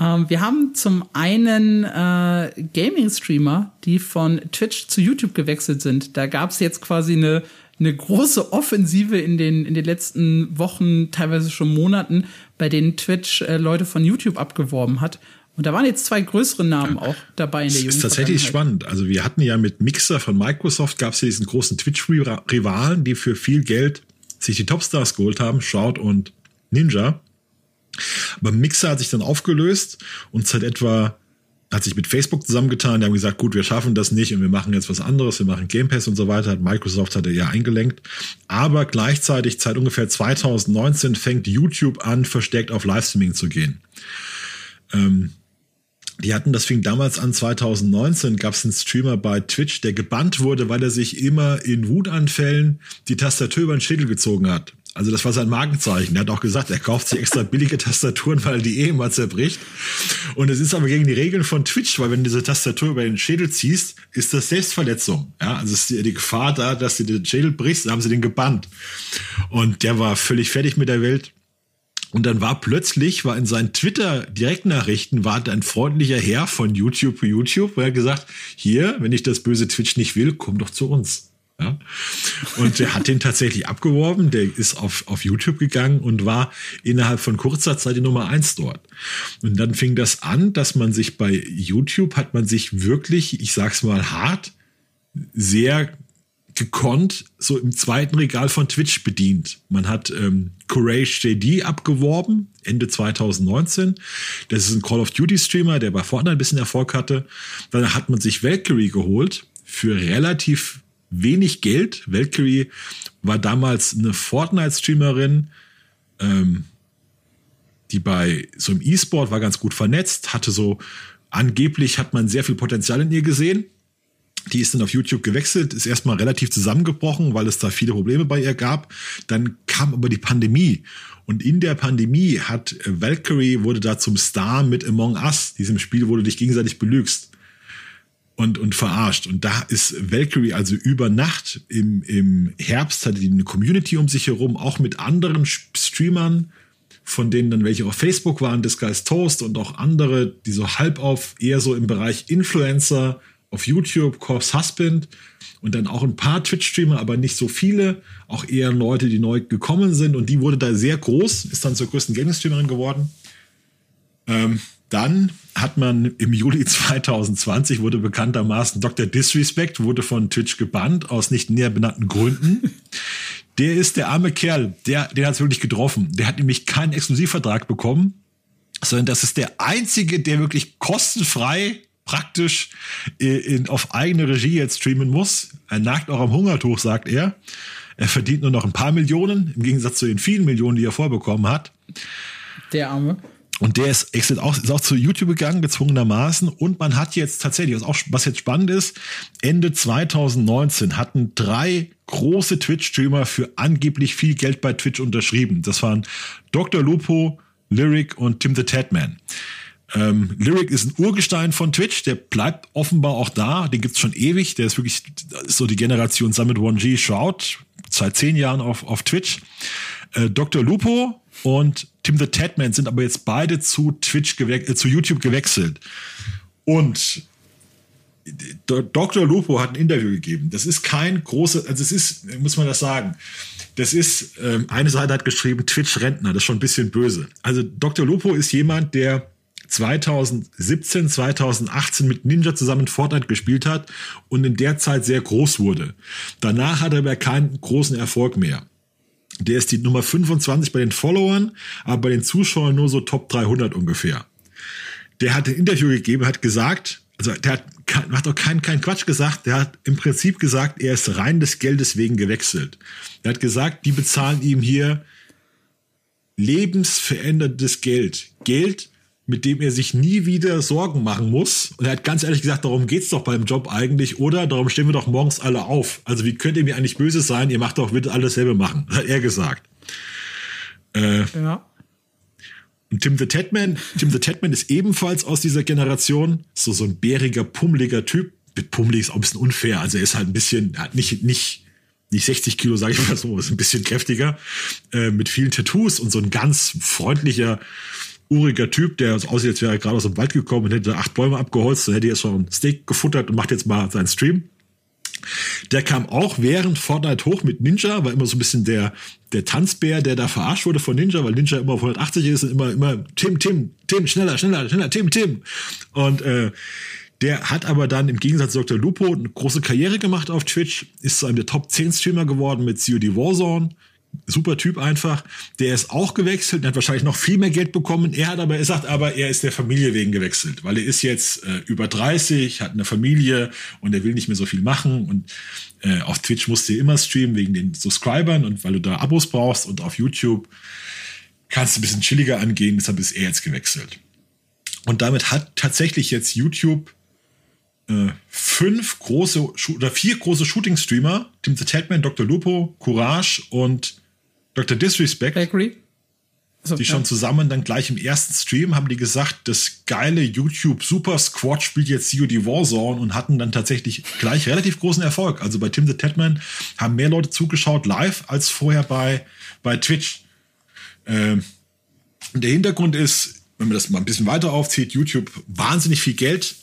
Ähm, wir haben zum einen äh, Gaming-Streamer, die von Twitch zu YouTube gewechselt sind. Da gab es jetzt quasi eine, eine große Offensive in den, in den letzten Wochen, teilweise schon Monaten, bei denen Twitch äh, Leute von YouTube abgeworben hat. Und da waren jetzt zwei größere Namen auch dabei in der jungen Das ist tatsächlich spannend. Also wir hatten ja mit Mixer von Microsoft, gab es ja diesen großen Twitch-Rivalen, die für viel Geld sich die Topstars geholt haben, Shroud und Ninja. Aber Mixer hat sich dann aufgelöst und seit etwa hat sich mit Facebook zusammengetan, die haben gesagt, gut, wir schaffen das nicht und wir machen jetzt was anderes, wir machen Game Pass und so weiter. Microsoft hat er ja eingelenkt. Aber gleichzeitig, seit ungefähr 2019, fängt YouTube an, verstärkt auf Livestreaming zu gehen. Ähm, die hatten, das fing damals an, 2019 gab es einen Streamer bei Twitch, der gebannt wurde, weil er sich immer in Wutanfällen die Tastatur über den Schädel gezogen hat. Also das war sein Markenzeichen. Er hat auch gesagt, er kauft sich extra billige Tastaturen, weil er die eh immer zerbricht. Und es ist aber gegen die Regeln von Twitch, weil wenn du diese Tastatur über den Schädel ziehst, ist das Selbstverletzung. Ja, also ist die, die Gefahr da, dass du den Schädel brichst, dann haben sie den gebannt. Und der war völlig fertig mit der Welt. Und dann war plötzlich, war in seinen Twitter-Direktnachrichten, war ein freundlicher Herr von YouTube für YouTube, wo er gesagt, hier, wenn ich das böse Twitch nicht will, komm doch zu uns. Ja? Und der hat den tatsächlich abgeworben, der ist auf, auf YouTube gegangen und war innerhalb von kurzer Zeit die Nummer eins dort. Und dann fing das an, dass man sich bei YouTube hat man sich wirklich, ich sag's mal hart, sehr gekonnt so im zweiten Regal von Twitch bedient. Man hat ähm, Courage JD abgeworben, Ende 2019. Das ist ein Call of Duty Streamer, der bei Fortnite ein bisschen Erfolg hatte. Dann hat man sich Valkyrie geholt für relativ wenig Geld. Valkyrie war damals eine Fortnite-Streamerin, ähm, die bei so im E-Sport war ganz gut vernetzt, hatte so angeblich hat man sehr viel Potenzial in ihr gesehen die ist dann auf YouTube gewechselt, ist erstmal relativ zusammengebrochen, weil es da viele Probleme bei ihr gab. Dann kam aber die Pandemie. Und in der Pandemie hat Valkyrie wurde da zum Star mit Among Us, diesem Spiel, wo du dich gegenseitig belügst und, und verarscht. Und da ist Valkyrie also über Nacht im, im Herbst hatte die eine Community um sich herum, auch mit anderen Streamern, von denen dann welche auf Facebook waren, Disguise Toast und auch andere, die so halb auf eher so im Bereich Influencer auf YouTube Corpse Husband und dann auch ein paar Twitch-Streamer, aber nicht so viele, auch eher Leute, die neu gekommen sind und die wurde da sehr groß, ist dann zur größten Gaming-Streamerin geworden. Ähm, dann hat man im Juli 2020 wurde bekanntermaßen Dr. Disrespect wurde von Twitch gebannt aus nicht näher benannten Gründen. Der ist der arme Kerl, der, den hat es wirklich getroffen. Der hat nämlich keinen Exklusivvertrag bekommen, sondern das ist der einzige, der wirklich kostenfrei praktisch äh, in, auf eigene Regie jetzt streamen muss. Er nagt auch am Hungertuch, sagt er. Er verdient nur noch ein paar Millionen, im Gegensatz zu den vielen Millionen, die er vorbekommen hat. Der Arme. Und der ist, ist, auch, ist auch zu YouTube gegangen, gezwungenermaßen. Und man hat jetzt tatsächlich, was, auch, was jetzt spannend ist, Ende 2019 hatten drei große Twitch-Streamer für angeblich viel Geld bei Twitch unterschrieben. Das waren Dr. Lupo, Lyric und Tim the Tatman. Ähm, Lyric ist ein Urgestein von Twitch, der bleibt offenbar auch da, den gibt's schon ewig, der ist wirklich ist so die Generation Summit 1G Shroud, seit zehn Jahren auf, auf Twitch. Äh, Dr. Lupo und Tim the Tatman sind aber jetzt beide zu Twitch äh, zu YouTube gewechselt. Und Dr. Lupo hat ein Interview gegeben. Das ist kein großes, also es ist, muss man das sagen, das ist, ähm, eine Seite hat geschrieben, Twitch-Rentner, das ist schon ein bisschen böse. Also Dr. Lupo ist jemand, der 2017, 2018 mit Ninja zusammen Fortnite gespielt hat und in der Zeit sehr groß wurde. Danach hat er aber keinen großen Erfolg mehr. Der ist die Nummer 25 bei den Followern, aber bei den Zuschauern nur so Top 300 ungefähr. Der hat ein Interview gegeben, hat gesagt, also der hat, hat auch keinen kein Quatsch gesagt, der hat im Prinzip gesagt, er ist rein des Geldes wegen gewechselt. Er hat gesagt, die bezahlen ihm hier lebensveränderndes Geld. Geld, mit dem er sich nie wieder Sorgen machen muss. Und er hat ganz ehrlich gesagt, darum geht's doch beim Job eigentlich, oder? Darum stehen wir doch morgens alle auf. Also wie könnt ihr mir eigentlich böse sein? Ihr macht doch bitte alles selber machen. Hat er gesagt. Äh, ja. Und Tim the Tatman, Tim the Tatman ist ebenfalls aus dieser Generation, so so ein bäriger, pummeliger Typ. Mit pummelig ist auch ein bisschen unfair. Also er ist halt ein bisschen, hat nicht, nicht, nicht 60 Kilo, sage ich mal so, ist ein bisschen kräftiger, äh, mit vielen Tattoos und so ein ganz freundlicher, uriger Typ, der aussieht, als wäre er gerade aus dem Wald gekommen und hätte acht Bäume abgeholzt, dann hätte er jetzt schon ein Steak gefuttert und macht jetzt mal seinen Stream. Der kam auch während Fortnite hoch mit Ninja, war immer so ein bisschen der, der Tanzbär, der da verarscht wurde von Ninja, weil Ninja immer auf 180 ist und immer, immer Tim, Tim, Tim, schneller, schneller, schneller, Tim, Tim. Und äh, der hat aber dann im Gegensatz zu Dr. Lupo eine große Karriere gemacht auf Twitch, ist zu einem der Top 10 Streamer geworden mit COD Warzone, super Typ einfach. Der ist auch gewechselt, der hat wahrscheinlich noch viel mehr Geld bekommen. Er hat aber, er sagt aber, er ist der Familie wegen gewechselt, weil er ist jetzt äh, über 30, hat eine Familie und er will nicht mehr so viel machen und äh, auf Twitch musst du immer streamen wegen den Subscribern und weil du da Abos brauchst und auf YouTube kannst du ein bisschen chilliger angehen, deshalb ist er jetzt gewechselt. Und damit hat tatsächlich jetzt YouTube äh, fünf große oder vier große Shooting-Streamer, Tim the Tatman, Dr. Lupo, Courage und Dr. Disrespect, Bakery. Also, die schon ja. zusammen dann gleich im ersten Stream haben die gesagt, das geile YouTube Super Squad spielt jetzt COD Warzone und hatten dann tatsächlich gleich relativ großen Erfolg. Also bei Tim the Tatman haben mehr Leute zugeschaut live als vorher bei, bei Twitch. Ähm, der Hintergrund ist, wenn man das mal ein bisschen weiter aufzieht, YouTube wahnsinnig viel Geld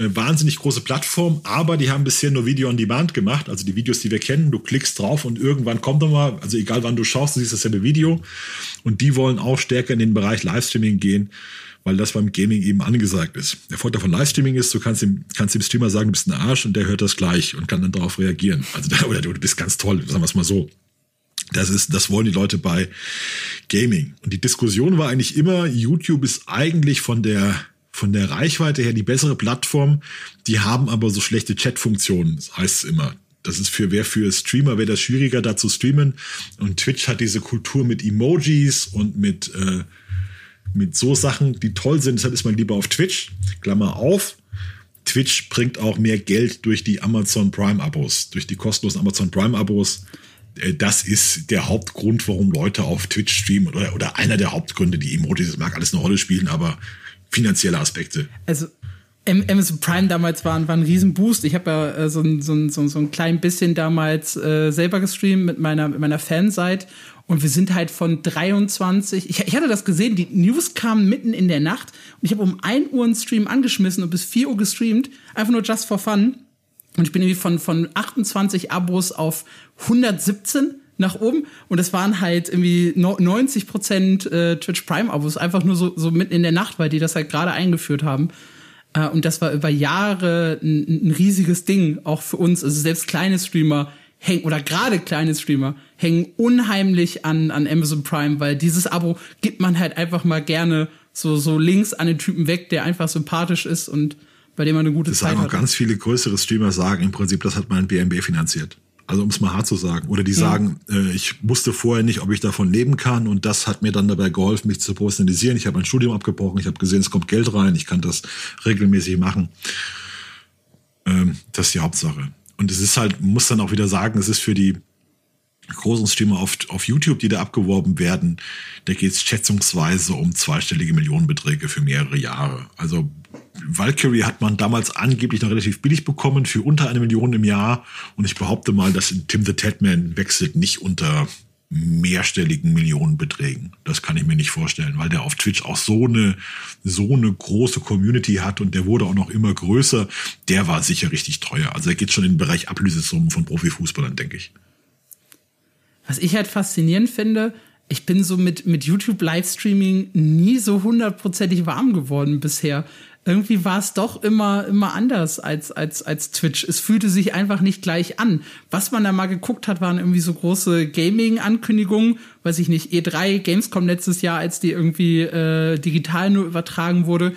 wahnsinnig große Plattform, aber die haben bisher nur Video on Demand gemacht, also die Videos, die wir kennen. Du klickst drauf und irgendwann kommt nochmal, also egal wann du schaust, du siehst dasselbe Video. Und die wollen auch stärker in den Bereich Livestreaming gehen, weil das beim Gaming eben angesagt ist. Der Vorteil von Livestreaming ist, du kannst dem, kannst dem Streamer sagen, du bist ein Arsch und der hört das gleich und kann dann darauf reagieren. Also, oder du bist ganz toll, sagen wir es mal so. Das ist, das wollen die Leute bei Gaming. Und die Diskussion war eigentlich immer, YouTube ist eigentlich von der von der Reichweite her die bessere Plattform. Die haben aber so schlechte Chat-Funktionen, das heißt es immer. Das ist für wer für Streamer wäre das schwieriger, da zu streamen. Und Twitch hat diese Kultur mit Emojis und mit äh, mit so Sachen, die toll sind. Deshalb ist man lieber auf Twitch. Klammer auf. Twitch bringt auch mehr Geld durch die Amazon Prime Abos, durch die kostenlosen Amazon Prime Abos. Äh, das ist der Hauptgrund, warum Leute auf Twitch streamen oder, oder einer der Hauptgründe. Die Emojis, das mag alles eine Rolle spielen, aber finanzielle Aspekte. Also Amazon Prime damals war, war ein Riesenboost. Ich habe ja äh, so, ein, so, ein, so, ein klein bisschen damals äh, selber gestreamt mit meiner, mit meiner Fanseite und wir sind halt von 23, ich, ich hatte das gesehen, die News kamen mitten in der Nacht und ich habe um 1 Uhr einen Stream angeschmissen und bis 4 Uhr gestreamt, einfach nur just for fun. Und ich bin irgendwie von, von 28 Abos auf 117 nach oben und es waren halt irgendwie 90 Prozent äh, Twitch Prime Abos, einfach nur so, so mitten in der Nacht, weil die das halt gerade eingeführt haben. Äh, und das war über Jahre ein, ein, riesiges Ding, auch für uns. Also selbst kleine Streamer hängen, oder gerade kleine Streamer hängen unheimlich an, an Amazon Prime, weil dieses Abo gibt man halt einfach mal gerne so, so links an den Typen weg, der einfach sympathisch ist und bei dem man eine gute das Zeit hat. Das sagen auch ganz viele größere Streamer sagen im Prinzip, das hat mein BMB finanziert. Also um es mal hart zu sagen. Oder die mhm. sagen, äh, ich wusste vorher nicht, ob ich davon leben kann und das hat mir dann dabei geholfen, mich zu professionalisieren. Ich habe mein Studium abgebrochen, ich habe gesehen, es kommt Geld rein, ich kann das regelmäßig machen. Ähm, das ist die Hauptsache. Und es ist halt, muss dann auch wieder sagen, es ist für die großen Streamer auf, auf YouTube, die da abgeworben werden, da geht es schätzungsweise um zweistellige Millionenbeträge für mehrere Jahre. Also Valkyrie hat man damals angeblich noch relativ billig bekommen für unter eine Million im Jahr. Und ich behaupte mal, dass Tim the Tatman wechselt nicht unter mehrstelligen Millionenbeträgen. Das kann ich mir nicht vorstellen, weil der auf Twitch auch so eine, so eine große Community hat und der wurde auch noch immer größer. Der war sicher richtig teuer. Also er geht schon in den Bereich Ablösesummen von Profifußballern, denke ich. Was ich halt faszinierend finde, ich bin so mit, mit YouTube-Livestreaming nie so hundertprozentig warm geworden bisher irgendwie war es doch immer, immer anders als, als, als Twitch. Es fühlte sich einfach nicht gleich an. Was man da mal geguckt hat, waren irgendwie so große Gaming-Ankündigungen, weiß ich nicht, E3, Gamescom letztes Jahr, als die irgendwie äh, digital nur übertragen wurde.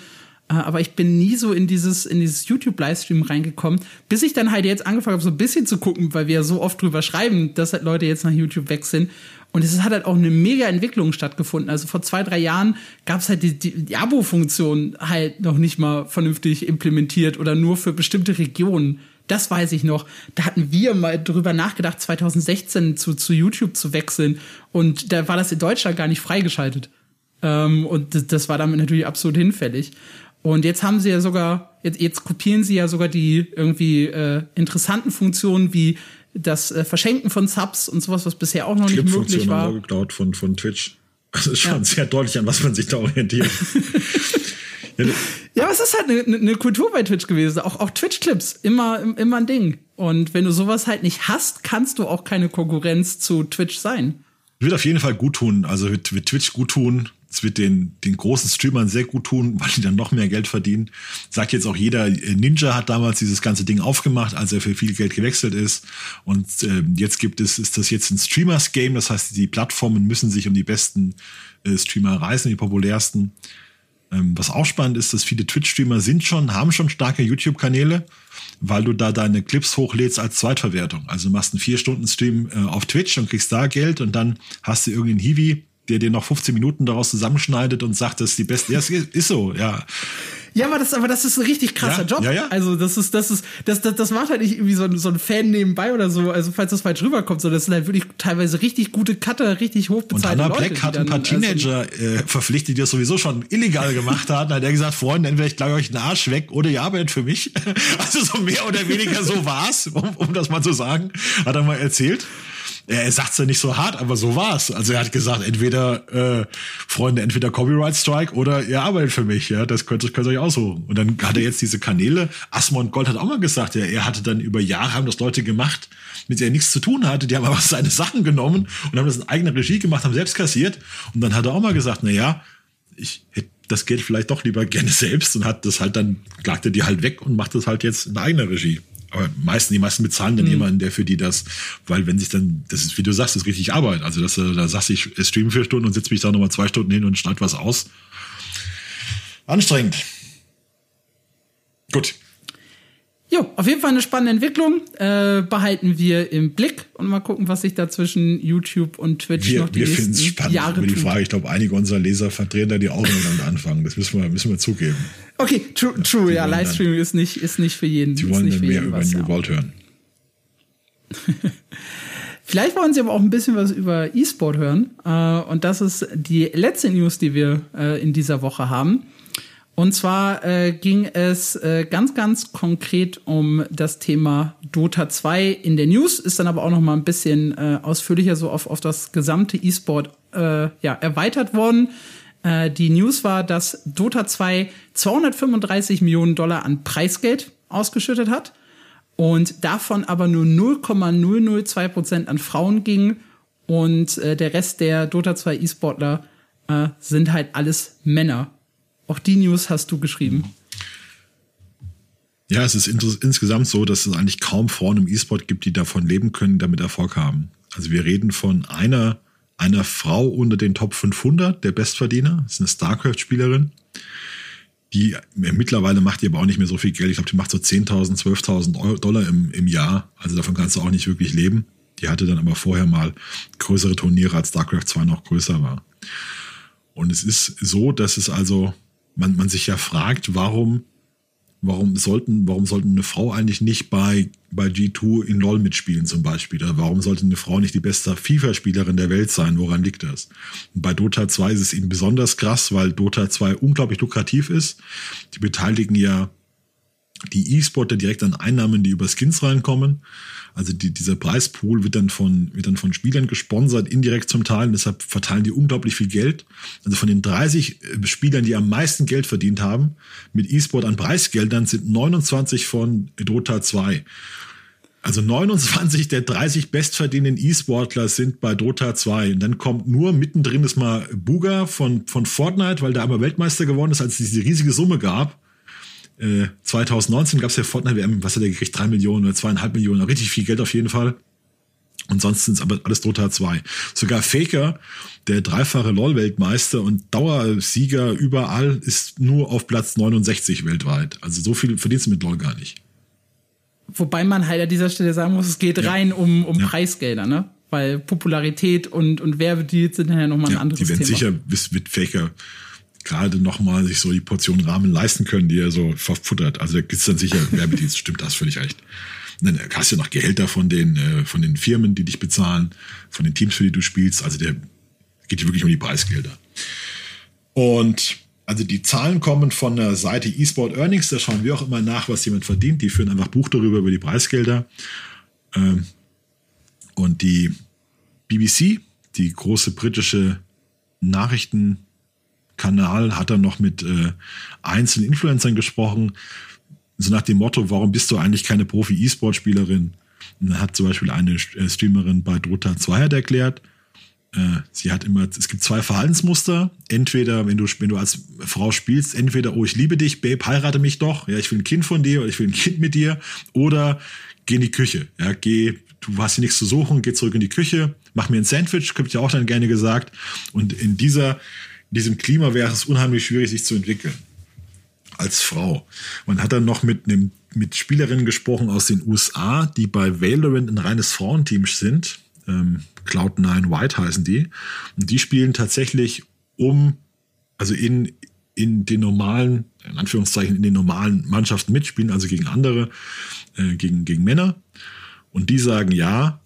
Äh, aber ich bin nie so in dieses, in dieses YouTube-Livestream reingekommen, bis ich dann halt jetzt angefangen habe, so ein bisschen zu gucken, weil wir ja so oft drüber schreiben, dass halt Leute jetzt nach YouTube wechseln. Und es hat halt auch eine mega Entwicklung stattgefunden. Also vor zwei, drei Jahren gab es halt die, die, die Abo-Funktion halt noch nicht mal vernünftig implementiert oder nur für bestimmte Regionen. Das weiß ich noch. Da hatten wir mal drüber nachgedacht, 2016 zu, zu YouTube zu wechseln. Und da war das in Deutschland gar nicht freigeschaltet. Ähm, und das, das war damit natürlich absolut hinfällig. Und jetzt haben sie ja sogar, jetzt, jetzt kopieren sie ja sogar die irgendwie äh, interessanten Funktionen wie das äh, Verschenken von Subs und sowas, was bisher auch noch nicht möglich war. Haben geklaut von, von Twitch. Das ist schon ja. sehr deutlich, an was man sich da orientiert. ja, ja, aber es ist halt eine, eine Kultur bei Twitch gewesen. Auch, auch Twitch-Clips, immer, immer ein Ding. Und wenn du sowas halt nicht hast, kannst du auch keine Konkurrenz zu Twitch sein. Wird auf jeden Fall gut tun. Also wird, wird Twitch gut tun. Es wird den, den großen Streamern sehr gut tun, weil die dann noch mehr Geld verdienen. Sagt jetzt auch jeder, äh, Ninja hat damals dieses ganze Ding aufgemacht, als er für viel Geld gewechselt ist. Und äh, jetzt gibt es, ist das jetzt ein Streamers-Game. Das heißt, die Plattformen müssen sich um die besten äh, Streamer reißen, die populärsten. Ähm, was auch spannend ist, dass viele Twitch-Streamer sind schon, haben schon starke YouTube-Kanäle, weil du da deine Clips hochlädst als Zweitverwertung. Also du machst einen vier Stunden Stream äh, auf Twitch und kriegst da Geld und dann hast du irgendeinen Hiwi, der dir noch 15 Minuten daraus zusammenschneidet und sagt, das ist die beste. Ja, ist so, ja. Ja, aber das, aber das ist ein richtig krasser Ja, Job. ja, ja. Also das ist, das ist, das, das, das macht halt nicht irgendwie so ein, so ein Fan nebenbei oder so. Also falls das falsch rüberkommt, sondern das sind halt wirklich teilweise richtig gute Cutter, richtig Und hochbezahlte Hannah Leute. Black hat ein paar also- Teenager äh, verpflichtet, die das sowieso schon illegal gemacht haben. Da hat er gesagt, Freunde, entweder ich klage euch den Arsch weg oder ihr arbeitet für mich. Also so mehr oder weniger so war's, um, um das mal zu sagen, hat er mal erzählt. Er sagt's ja nicht so hart, aber so war's. Also er hat gesagt, entweder äh, Freunde, entweder Copyright Strike oder ihr arbeitet für mich. Ja, das könnt, das könnt ihr euch aussuchen. Und dann hat er jetzt diese Kanäle. Asmund Gold hat auch mal gesagt, ja, er hatte dann über Jahre haben das Leute gemacht, mit denen er nichts zu tun hatte. Die haben aber seine Sachen genommen und haben das in eigener Regie gemacht, haben selbst kassiert. Und dann hat er auch mal gesagt, na ja, ich hätte das Geld vielleicht doch lieber gerne selbst und hat das halt dann, klagte die halt weg und macht das halt jetzt in eigener Regie. Aber meisten, die meisten bezahlen dann jemanden, der für die das, weil wenn sich dann, das ist, wie du sagst, das ist richtig Arbeit. Also, dass du da sagst, ich streame vier Stunden und setze mich da nochmal zwei Stunden hin und schneide was aus. Anstrengend. Gut. Jo, auf jeden Fall eine spannende Entwicklung. Äh, behalten wir im Blick und mal gucken, was sich da zwischen YouTube und Twitch noch Wir, die wir finden es nächsten spannend. Jahre die. Frage, ich glaube, einige unserer Leser verdrehen da die Augen damit anfangen. Das müssen wir, müssen wir zugeben. Okay, true, true ja, dann- Livestreaming ist nicht, ist nicht für jeden. Die wollen nicht dann mehr über New ja. World hören. Vielleicht wollen Sie aber auch ein bisschen was über E-Sport hören. Äh, und das ist die letzte News, die wir äh, in dieser Woche haben. Und zwar äh, ging es äh, ganz, ganz konkret um das Thema Dota 2 in der News, ist dann aber auch noch mal ein bisschen äh, ausführlicher so auf, auf das gesamte E-Sport äh, ja, erweitert worden. Äh, die News war, dass Dota 2 235 Millionen Dollar an Preisgeld ausgeschüttet hat und davon aber nur 0,002 Prozent an Frauen ging und äh, der Rest der Dota 2 E-Sportler äh, sind halt alles Männer. Auch die News hast du geschrieben. Ja, es ist insgesamt so, dass es eigentlich kaum Frauen im E-Sport gibt, die davon leben können, damit Erfolg haben. Also wir reden von einer, einer Frau unter den Top 500, der Bestverdiener. Das ist eine StarCraft-Spielerin. Die äh, mittlerweile macht die aber auch nicht mehr so viel Geld. Ich glaube, die macht so 10.000, 12.000 Euro- Dollar im, im Jahr. Also davon kannst du auch nicht wirklich leben. Die hatte dann aber vorher mal größere Turniere, als StarCraft 2 noch größer war. Und es ist so, dass es also, man, man sich ja fragt, warum warum sollten, warum sollten eine Frau eigentlich nicht bei, bei G2 in LoL mitspielen zum Beispiel? Oder warum sollte eine Frau nicht die beste FIFA-Spielerin der Welt sein? Woran liegt das? Und bei Dota 2 ist es eben besonders krass, weil Dota 2 unglaublich lukrativ ist. Die beteiligen ja die E-Sportler direkt an Einnahmen, die über Skins reinkommen. Also die, dieser Preispool wird dann von, wird dann von Spielern gesponsert, indirekt zum Teil. Und deshalb verteilen die unglaublich viel Geld. Also von den 30 Spielern, die am meisten Geld verdient haben, mit E-Sport an Preisgeldern sind 29 von Dota 2. Also 29 der 30 bestverdienenden E-Sportler sind bei Dota 2. Und dann kommt nur mittendrin ist mal Buga von, von Fortnite, weil der einmal Weltmeister geworden ist, als es diese riesige Summe gab. Äh, 2019 gab es ja Fortnite WM, was hat er gekriegt? Drei Millionen oder zweieinhalb Millionen, richtig viel Geld auf jeden Fall. Und sonst sind es aber alles Dota 2. Sogar Faker, der dreifache LoL-Weltmeister und Dauersieger überall, ist nur auf Platz 69 weltweit. Also so viel verdienst du mit LoL gar nicht. Wobei man halt an dieser Stelle sagen muss, es geht rein um, um Ja. Preisgelder, ne? Weil Popularität und, und Werbedeals sind ja nochmal ein Ja, anderes die werden Thema. sicher bis mit Faker gerade nochmal sich so die Portion Rahmen leisten können, die er so verfuttert. Also da gibt's dann sicher Werbedienst, stimmt das völlig recht. Und dann hast du ja noch Gehälter von den, äh, von den Firmen, die dich bezahlen, von den Teams, für die du spielst. Also der geht hier wirklich um die Preisgelder. Und also die Zahlen kommen von der Seite eSport Earnings, da schauen wir auch immer nach, was jemand verdient. Die führen einfach Buch darüber, über die Preisgelder. Ähm, und die BBC, die große britische Nachrichtenkanal, hat dann noch mit äh, einzelnen Influencern gesprochen. so nach dem Motto, warum bist du eigentlich keine Profi-E-Sport-Spielerin? Und dann hat zum Beispiel eine äh, Streamerin bei Dota 2 hat erklärt, äh, sie hat immer, es gibt zwei Verhaltensmuster. Entweder, wenn du, wenn du als Frau spielst, entweder, oh, ich liebe dich, Babe, heirate mich doch, ja, ich will ein Kind von dir oder ich will ein Kind mit dir, oder geh in die Küche, ja, geh, du hast hier nichts zu suchen, geh zurück in die Küche, mach mir ein Sandwich, kommt ja auch dann gerne gesagt. Und in dieser, in diesem Klima wäre es unheimlich schwierig, sich zu entwickeln. Als Frau. Man hat dann noch mit einem, mit Spielerinnen gesprochen aus den USA, die bei Valorant ein reines Frauenteam sind. Ähm, Cloud9 White heißen die. Und die spielen tatsächlich um, also in, in den normalen, in Anführungszeichen, in den normalen Mannschaften mitspielen, also gegen andere, äh, gegen, gegen Männer. Und die sagen, ja,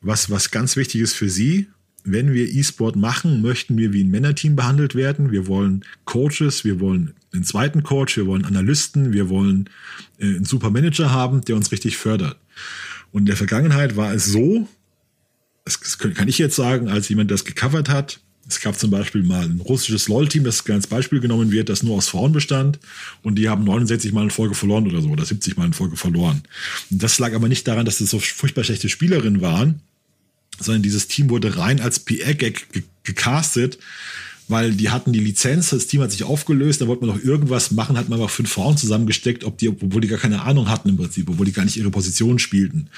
was, was ganz wichtig ist für sie, wenn wir E-Sport machen, möchten wir wie ein Männerteam behandelt werden. Wir wollen Coaches, wir wollen einen zweiten Coach, wir wollen Analysten, wir wollen äh, einen super Manager haben, der uns richtig fördert. Und in der Vergangenheit war es so, das kann ich jetzt sagen, als jemand, das gecovert hat. Es gab zum Beispiel mal ein russisches LOL-Team, das als Beispiel genommen wird, das nur aus Frauen bestand. Und die haben 69 Mal in Folge verloren oder so, oder 70 Mal in Folge verloren. Und das lag aber nicht daran, dass das so furchtbar schlechte Spielerinnen waren, sondern dieses Team wurde rein als PR-Gag gecastet, weil die hatten die Lizenz, das Team hat sich aufgelöst, da wollte man noch irgendwas machen, hat man aber fünf Frauen zusammengesteckt, ob die, obwohl die gar keine Ahnung hatten im Prinzip, obwohl die gar nicht ihre Position spielten.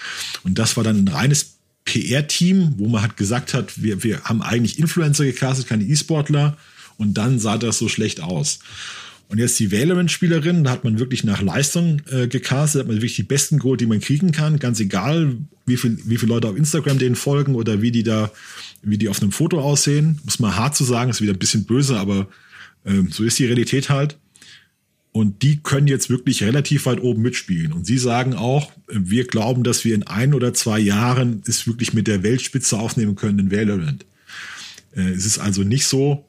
Und das war dann ein reines PR-Team, wo man hat gesagt hat, wir, wir haben eigentlich Influencer gecastet, keine E-Sportler. Und dann sah das so schlecht aus. Und jetzt die Valorant-Spielerin, da hat man wirklich nach Leistung äh, gecastet, hat man wirklich die besten Gold, die man kriegen kann, ganz egal, wie viel, wie viele Leute auf Instagram denen folgen oder wie die da, wie die auf einem Foto aussehen. Muss man hart zu sagen, ist wieder ein bisschen böse, aber äh, so ist die Realität halt. Und die können jetzt wirklich relativ weit oben mitspielen. Und sie sagen auch, wir glauben, dass wir in ein oder zwei Jahren es wirklich mit der Weltspitze aufnehmen können in Valorant. Äh, es ist also nicht so,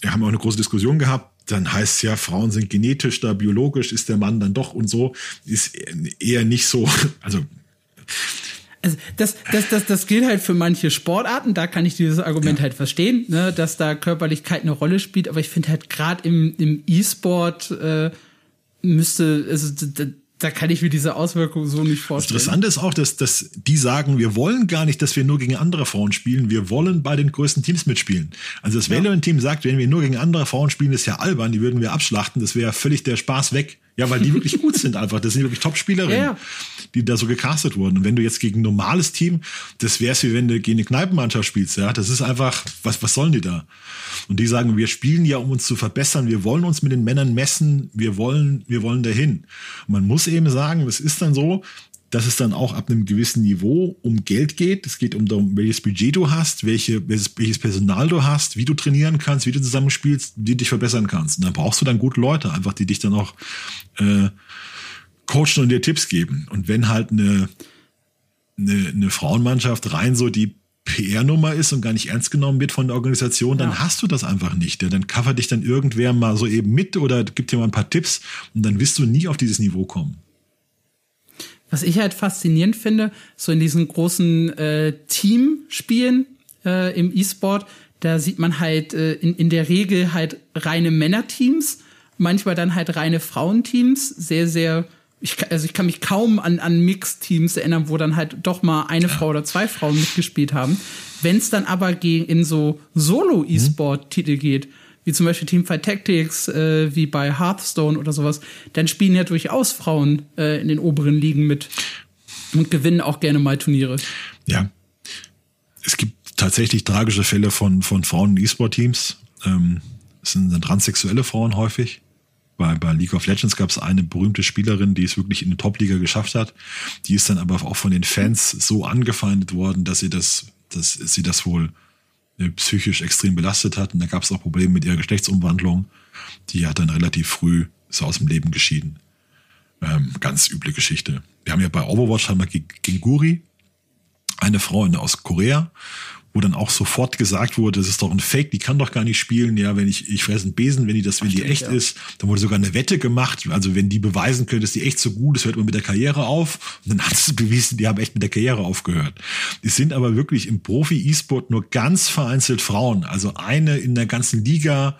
wir haben auch eine große Diskussion gehabt, dann heißt es ja, Frauen sind genetisch da, biologisch ist der Mann dann doch und so. Ist eher nicht so, also also das, das, das, das gilt halt für manche Sportarten, da kann ich dieses Argument ja. halt verstehen, ne, dass da Körperlichkeit eine Rolle spielt, aber ich finde halt gerade im, im E-Sport äh, müsste, also da, kann ich mir diese Auswirkungen so nicht vorstellen. Das Interessante ist auch, dass, dass die sagen, wir wollen gar nicht, dass wir nur gegen andere Frauen spielen, wir wollen bei den größten Teams mitspielen. Also das ja. Valorant-Team sagt, wenn wir nur gegen andere Frauen spielen, ist ja albern, die würden wir abschlachten, das wäre völlig der Spaß weg. Ja, weil die wirklich gut sind einfach. Das sind wirklich Top-Spielerinnen, ja. Die da so gecastet wurden. Und wenn du jetzt gegen ein normales Team, das wär's wie wenn du gegen eine Kneipenmannschaft spielst, ja. Das ist einfach, was, was sollen die da? Und die sagen, wir spielen ja, um uns zu verbessern. Wir wollen uns mit den Männern messen. Wir wollen, wir wollen dahin. Und man muss eben sagen, es ist dann so, dass es dann auch ab einem gewissen Niveau um Geld geht. Es geht um, darum, welches Budget du hast, welche, welches, welches Personal du hast, wie du trainieren kannst, wie du zusammenspielst, wie du dich verbessern kannst. Und dann brauchst du dann gute Leute, einfach die dich dann auch äh, coachen und dir Tipps geben. Und wenn halt eine, eine, eine Frauenmannschaft rein so die PR-Nummer ist und gar nicht ernst genommen wird von der Organisation, dann ja. hast du das einfach nicht. Dann cover dich dann irgendwer mal so eben mit oder gibt dir mal ein paar Tipps und dann wirst du nie auf dieses Niveau kommen. Was ich halt faszinierend finde, so in diesen großen äh, Teamspielen äh, im E-Sport, da sieht man halt äh, in, in der Regel halt reine Männerteams, manchmal dann halt reine Frauenteams, sehr, sehr ich, also ich kann mich kaum an, an Mix-Teams erinnern, wo dann halt doch mal eine Frau oder zwei Frauen mitgespielt haben. Wenn es dann aber gegen, in so Solo-E-Sport-Titel geht, wie zum Beispiel Teamfight Tactics, äh, wie bei Hearthstone oder sowas, dann spielen ja durchaus Frauen äh, in den oberen Ligen mit und gewinnen auch gerne mal Turniere. Ja. Es gibt tatsächlich tragische Fälle von, von Frauen in E-Sport-Teams. Ähm, es sind, sind transsexuelle Frauen häufig. Bei, bei League of Legends gab es eine berühmte Spielerin, die es wirklich in die Top-Liga geschafft hat. Die ist dann aber auch von den Fans so angefeindet worden, dass sie das, dass sie das wohl äh, psychisch extrem belastet hat. Und da gab es auch Probleme mit ihrer Geschlechtsumwandlung. Die hat dann relativ früh so aus dem Leben geschieden. Ähm, ganz üble Geschichte. Wir haben ja bei Overwatch haben wir gegen Guri, eine Frau aus Korea, wo dann auch sofort gesagt wurde, das ist doch ein Fake, die kann doch gar nicht spielen. Ja, wenn ich, ich fresse einen Besen, wenn die das, wenn Ach, die echt ja. ist, dann wurde sogar eine Wette gemacht. Also wenn die beweisen können, dass die echt so gut ist, hört man mit der Karriere auf. Und dann hat es bewiesen, die haben echt mit der Karriere aufgehört. Es sind aber wirklich im Profi-E-Sport nur ganz vereinzelt Frauen. Also eine in der ganzen Liga,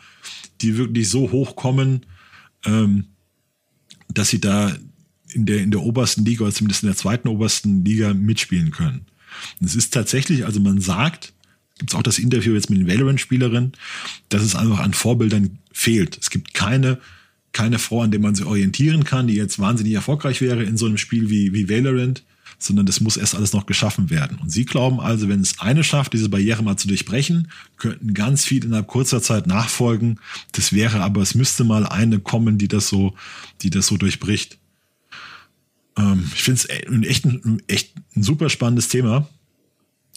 die wirklich so hochkommen. Ähm, dass sie da in der, in der obersten Liga oder zumindest in der zweiten obersten Liga mitspielen können. Und es ist tatsächlich, also man sagt, gibt es auch das Interview jetzt mit den Valorant-Spielerinnen, dass es einfach an Vorbildern fehlt. Es gibt keine, keine Frau, an der man sich orientieren kann, die jetzt wahnsinnig erfolgreich wäre in so einem Spiel wie, wie Valorant, sondern das muss erst alles noch geschaffen werden. Und sie glauben also, wenn es eine schafft, diese Barriere mal zu durchbrechen, könnten ganz viel innerhalb kurzer Zeit nachfolgen. Das wäre aber, es müsste mal eine kommen, die das so, die das so durchbricht. Ähm, ich finde es echt, ein, echt ein super spannendes Thema.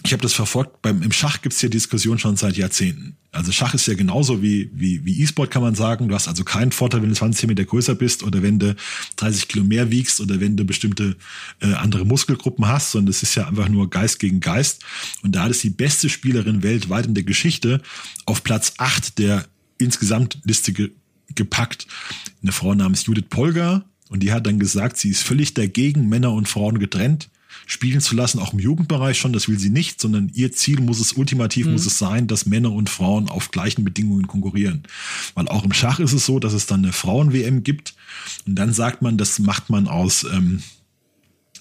Ich habe das verfolgt. Beim, Im Schach gibt es ja Diskussion schon seit Jahrzehnten. Also Schach ist ja genauso wie, wie, wie E-Sport, kann man sagen. Du hast also keinen Vorteil, wenn du 20 Zentimeter größer bist oder wenn du 30 Kilo mehr wiegst oder wenn du bestimmte äh, andere Muskelgruppen hast, sondern es ist ja einfach nur Geist gegen Geist. Und da hat es die beste Spielerin weltweit in der Geschichte auf Platz 8 der Insgesamtliste ge gepackt. Eine Frau namens Judith Polgar, und die hat dann gesagt, sie ist völlig dagegen, Männer und Frauen getrennt spielen zu lassen, auch im Jugendbereich schon. Das will sie nicht, sondern ihr Ziel muss es, ultimativ mhm. muss es sein, dass Männer und Frauen auf gleichen Bedingungen konkurrieren. Weil auch im Schach ist es so, dass es dann eine Frauen-WM gibt. Und dann sagt man, das macht man aus, ähm,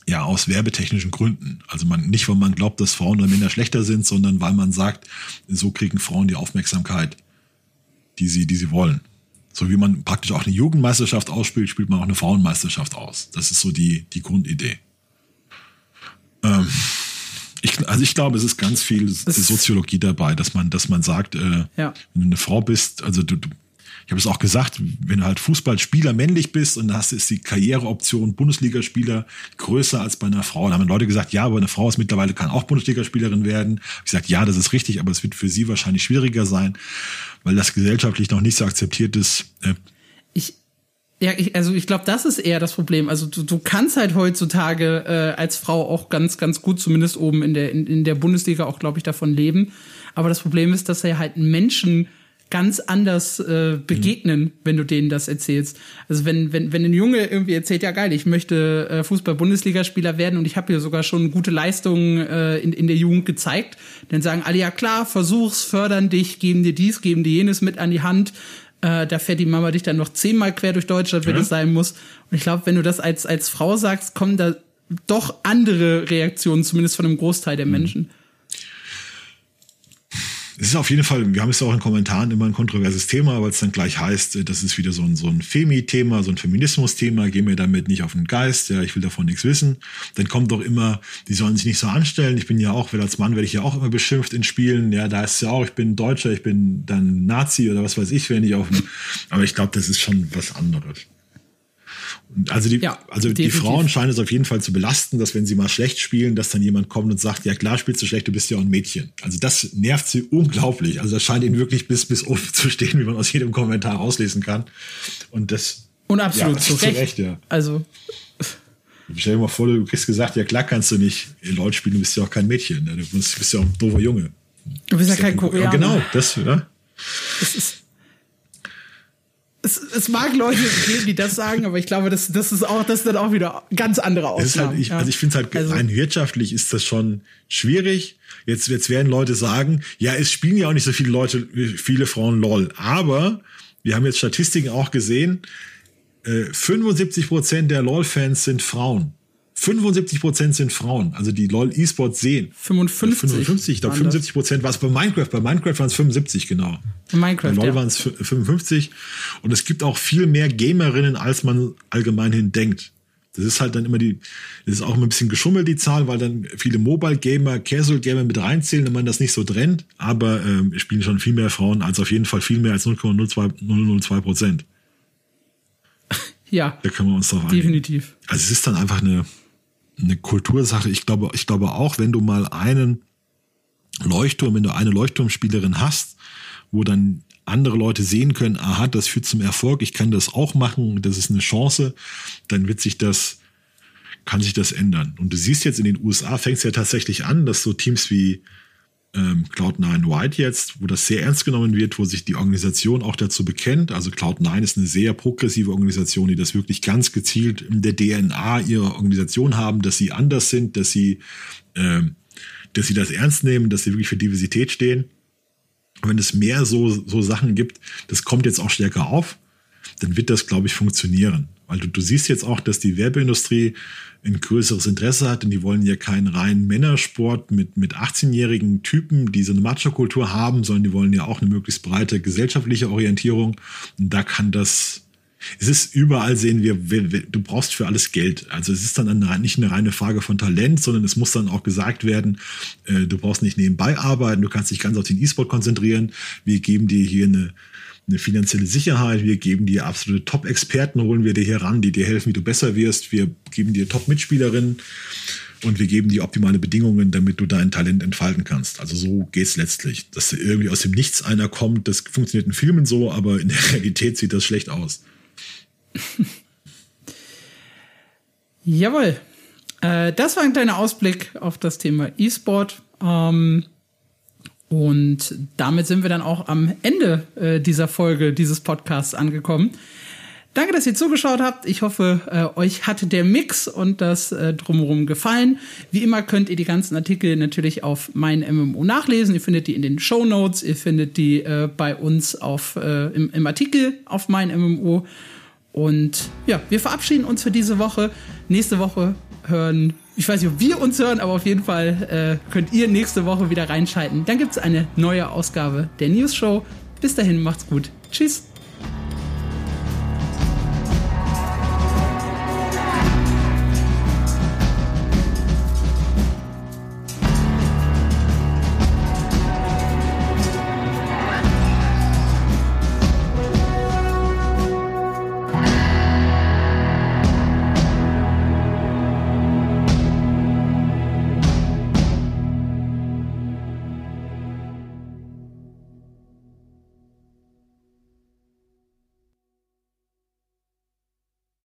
ja, aus werbetechnischen Gründen. Also man, nicht, weil man glaubt, dass Frauen oder Männer schlechter sind, sondern weil man sagt, so kriegen Frauen die Aufmerksamkeit, die sie, die sie wollen. So wie man praktisch auch eine Jugendmeisterschaft ausspielt, spielt man auch eine Frauenmeisterschaft aus. Das ist so die, die Grundidee. Ähm, ich, also ich glaube, es ist ganz viel Soziologie dabei, dass man, dass man sagt, äh, ja. wenn du eine Frau bist, also du, du ich habe es auch gesagt, wenn du halt Fußballspieler männlich bist und hast ist die Karriereoption Bundesligaspieler größer als bei einer Frau. Da haben Leute gesagt, ja, aber eine Frau ist mittlerweile kann auch Bundesligaspielerin werden. Ich sage, ja, das ist richtig, aber es wird für sie wahrscheinlich schwieriger sein weil das gesellschaftlich noch nicht so akzeptiert ist. Äh, ich, ja, ich, also ich glaube, das ist eher das Problem. Also du, du kannst halt heutzutage äh, als Frau auch ganz, ganz gut, zumindest oben in der, in, in der Bundesliga auch, glaube ich, davon leben. Aber das Problem ist, dass er halt Menschen ganz anders äh, begegnen, mhm. wenn du denen das erzählst. Also wenn, wenn, wenn ein Junge irgendwie erzählt, ja geil, ich möchte äh, Fußball-Bundesligaspieler werden und ich habe hier sogar schon gute Leistungen äh, in, in der Jugend gezeigt, dann sagen alle, ja klar, versuch's, fördern dich, geben dir dies, geben dir jenes mit an die Hand. Äh, da fährt die Mama dich dann noch zehnmal quer durch Deutschland, wenn ja. es sein muss. Und ich glaube, wenn du das als, als Frau sagst, kommen da doch andere Reaktionen, zumindest von einem Großteil der mhm. Menschen es ist auf jeden Fall, wir haben es ja auch in Kommentaren immer ein kontroverses Thema, weil es dann gleich heißt, äh, das ist wieder so ein, so ein Femi-Thema, so ein Feminismus-Thema, geh mir damit nicht auf den Geist, ja, ich will davon nichts wissen. Dann kommt doch immer, die sollen sich nicht so anstellen. Ich bin ja auch, als Mann werde ich ja auch immer beschimpft in Spielen. Ja, da ist ja auch, ich bin Deutscher, ich bin dann Nazi oder was weiß ich, wenn ich auf aber ich glaube, das ist schon was anderes. Also die, ja, also die Frauen scheinen es auf jeden Fall zu belasten, dass wenn sie mal schlecht spielen, dass dann jemand kommt und sagt, ja klar spielst du schlecht, du bist ja auch ein Mädchen. Also das nervt sie unglaublich. Also das scheint ihnen wirklich bis, bis oben zu stehen, wie man aus jedem Kommentar auslesen kann. Und das. Und absolut ja, zu, Recht. Recht. ja. Also. Stell dir mal vor, du kriegst gesagt, ja klar kannst du nicht LOL spielen, du bist ja auch kein Mädchen. Ne? Du bist, bist ja auch ein doofer Junge. Du bist ja kein Koreaner. Genau, das, ja. Das ist, es, es mag Leute geben, die das sagen, aber ich glaube, das, das ist auch, das ist dann auch wieder ganz andere halt, Ausnahmen. Halt, ich, ja. Also ich finde es halt also, rein wirtschaftlich ist das schon schwierig. Jetzt, jetzt werden Leute sagen, ja, es spielen ja auch nicht so viele Leute, viele Frauen LOL. Aber wir haben jetzt Statistiken auch gesehen, äh, 75 Prozent der LOL-Fans sind Frauen. 75 Prozent sind Frauen, also die LOL E-Sport sehen. 55. 55, ich glaube 75 Prozent war es bei Minecraft. Bei Minecraft waren es 75, genau. Bei Minecraft, bei LOL ja. waren es 55. Und es gibt auch viel mehr Gamerinnen, als man allgemeinhin denkt. Das ist halt dann immer die, das ist auch immer ein bisschen geschummelt, die Zahl, weil dann viele Mobile-Gamer, Casual-Gamer mit reinzählen, wenn man das nicht so trennt. Aber ähm, spielen schon viel mehr Frauen, als auf jeden Fall viel mehr als 0,002 Prozent. Ja. Da können wir uns drauf einigen. Definitiv. Also es ist dann einfach eine, eine Kultursache. Ich glaube, ich glaube auch, wenn du mal einen Leuchtturm, wenn du eine Leuchtturmspielerin hast, wo dann andere Leute sehen können, aha, das führt zum Erfolg, ich kann das auch machen, das ist eine Chance, dann wird sich das, kann sich das ändern. Und du siehst jetzt in den USA fängt es ja tatsächlich an, dass so Teams wie ähm, Cloud9 White jetzt, wo das sehr ernst genommen wird, wo sich die Organisation auch dazu bekennt. Also Cloud9 ist eine sehr progressive Organisation, die das wirklich ganz gezielt in der DNA ihrer Organisation haben, dass sie anders sind, dass sie, ähm, dass sie das ernst nehmen, dass sie wirklich für Diversität stehen. Und wenn es mehr so, so Sachen gibt, das kommt jetzt auch stärker auf. dann wird das, glaube ich, funktionieren. Weil du, du siehst jetzt auch, dass die Werbeindustrie ein größeres Interesse hat, denn die wollen ja keinen reinen Männersport mit, mit 18-jährigen Typen, die so eine Macho-Kultur haben, sondern die wollen ja auch eine möglichst breite gesellschaftliche Orientierung. Und da kann das es ist überall sehen wir, du brauchst für alles Geld. Also es ist dann eine, nicht eine reine Frage von Talent, sondern es muss dann auch gesagt werden, äh, du brauchst nicht nebenbei arbeiten, du kannst dich ganz auf den E-Sport konzentrieren. Wir geben dir hier eine, eine finanzielle Sicherheit, wir geben dir absolute Top-Experten, holen wir dir hier ran, die dir helfen, wie du besser wirst. Wir geben dir Top-Mitspielerinnen und wir geben dir optimale Bedingungen, damit du dein Talent entfalten kannst. Also so geht's letztlich. Dass irgendwie aus dem Nichts einer kommt, das funktioniert in Filmen so, aber in der Realität sieht das schlecht aus. Jawohl. Äh, das war ein kleiner Ausblick auf das Thema E-Sport. Ähm, und damit sind wir dann auch am Ende äh, dieser Folge dieses Podcasts angekommen. Danke, dass ihr zugeschaut habt. Ich hoffe, äh, euch hat der Mix und das äh, drumherum gefallen. Wie immer könnt ihr die ganzen Artikel natürlich auf mein MMO nachlesen. Ihr findet die in den Show Notes. Ihr findet die äh, bei uns auf, äh, im, im Artikel auf mein MMO. Und ja, wir verabschieden uns für diese Woche. Nächste Woche hören, ich weiß nicht, ob wir uns hören, aber auf jeden Fall äh, könnt ihr nächste Woche wieder reinschalten. Dann gibt es eine neue Ausgabe der News Show. Bis dahin, macht's gut. Tschüss.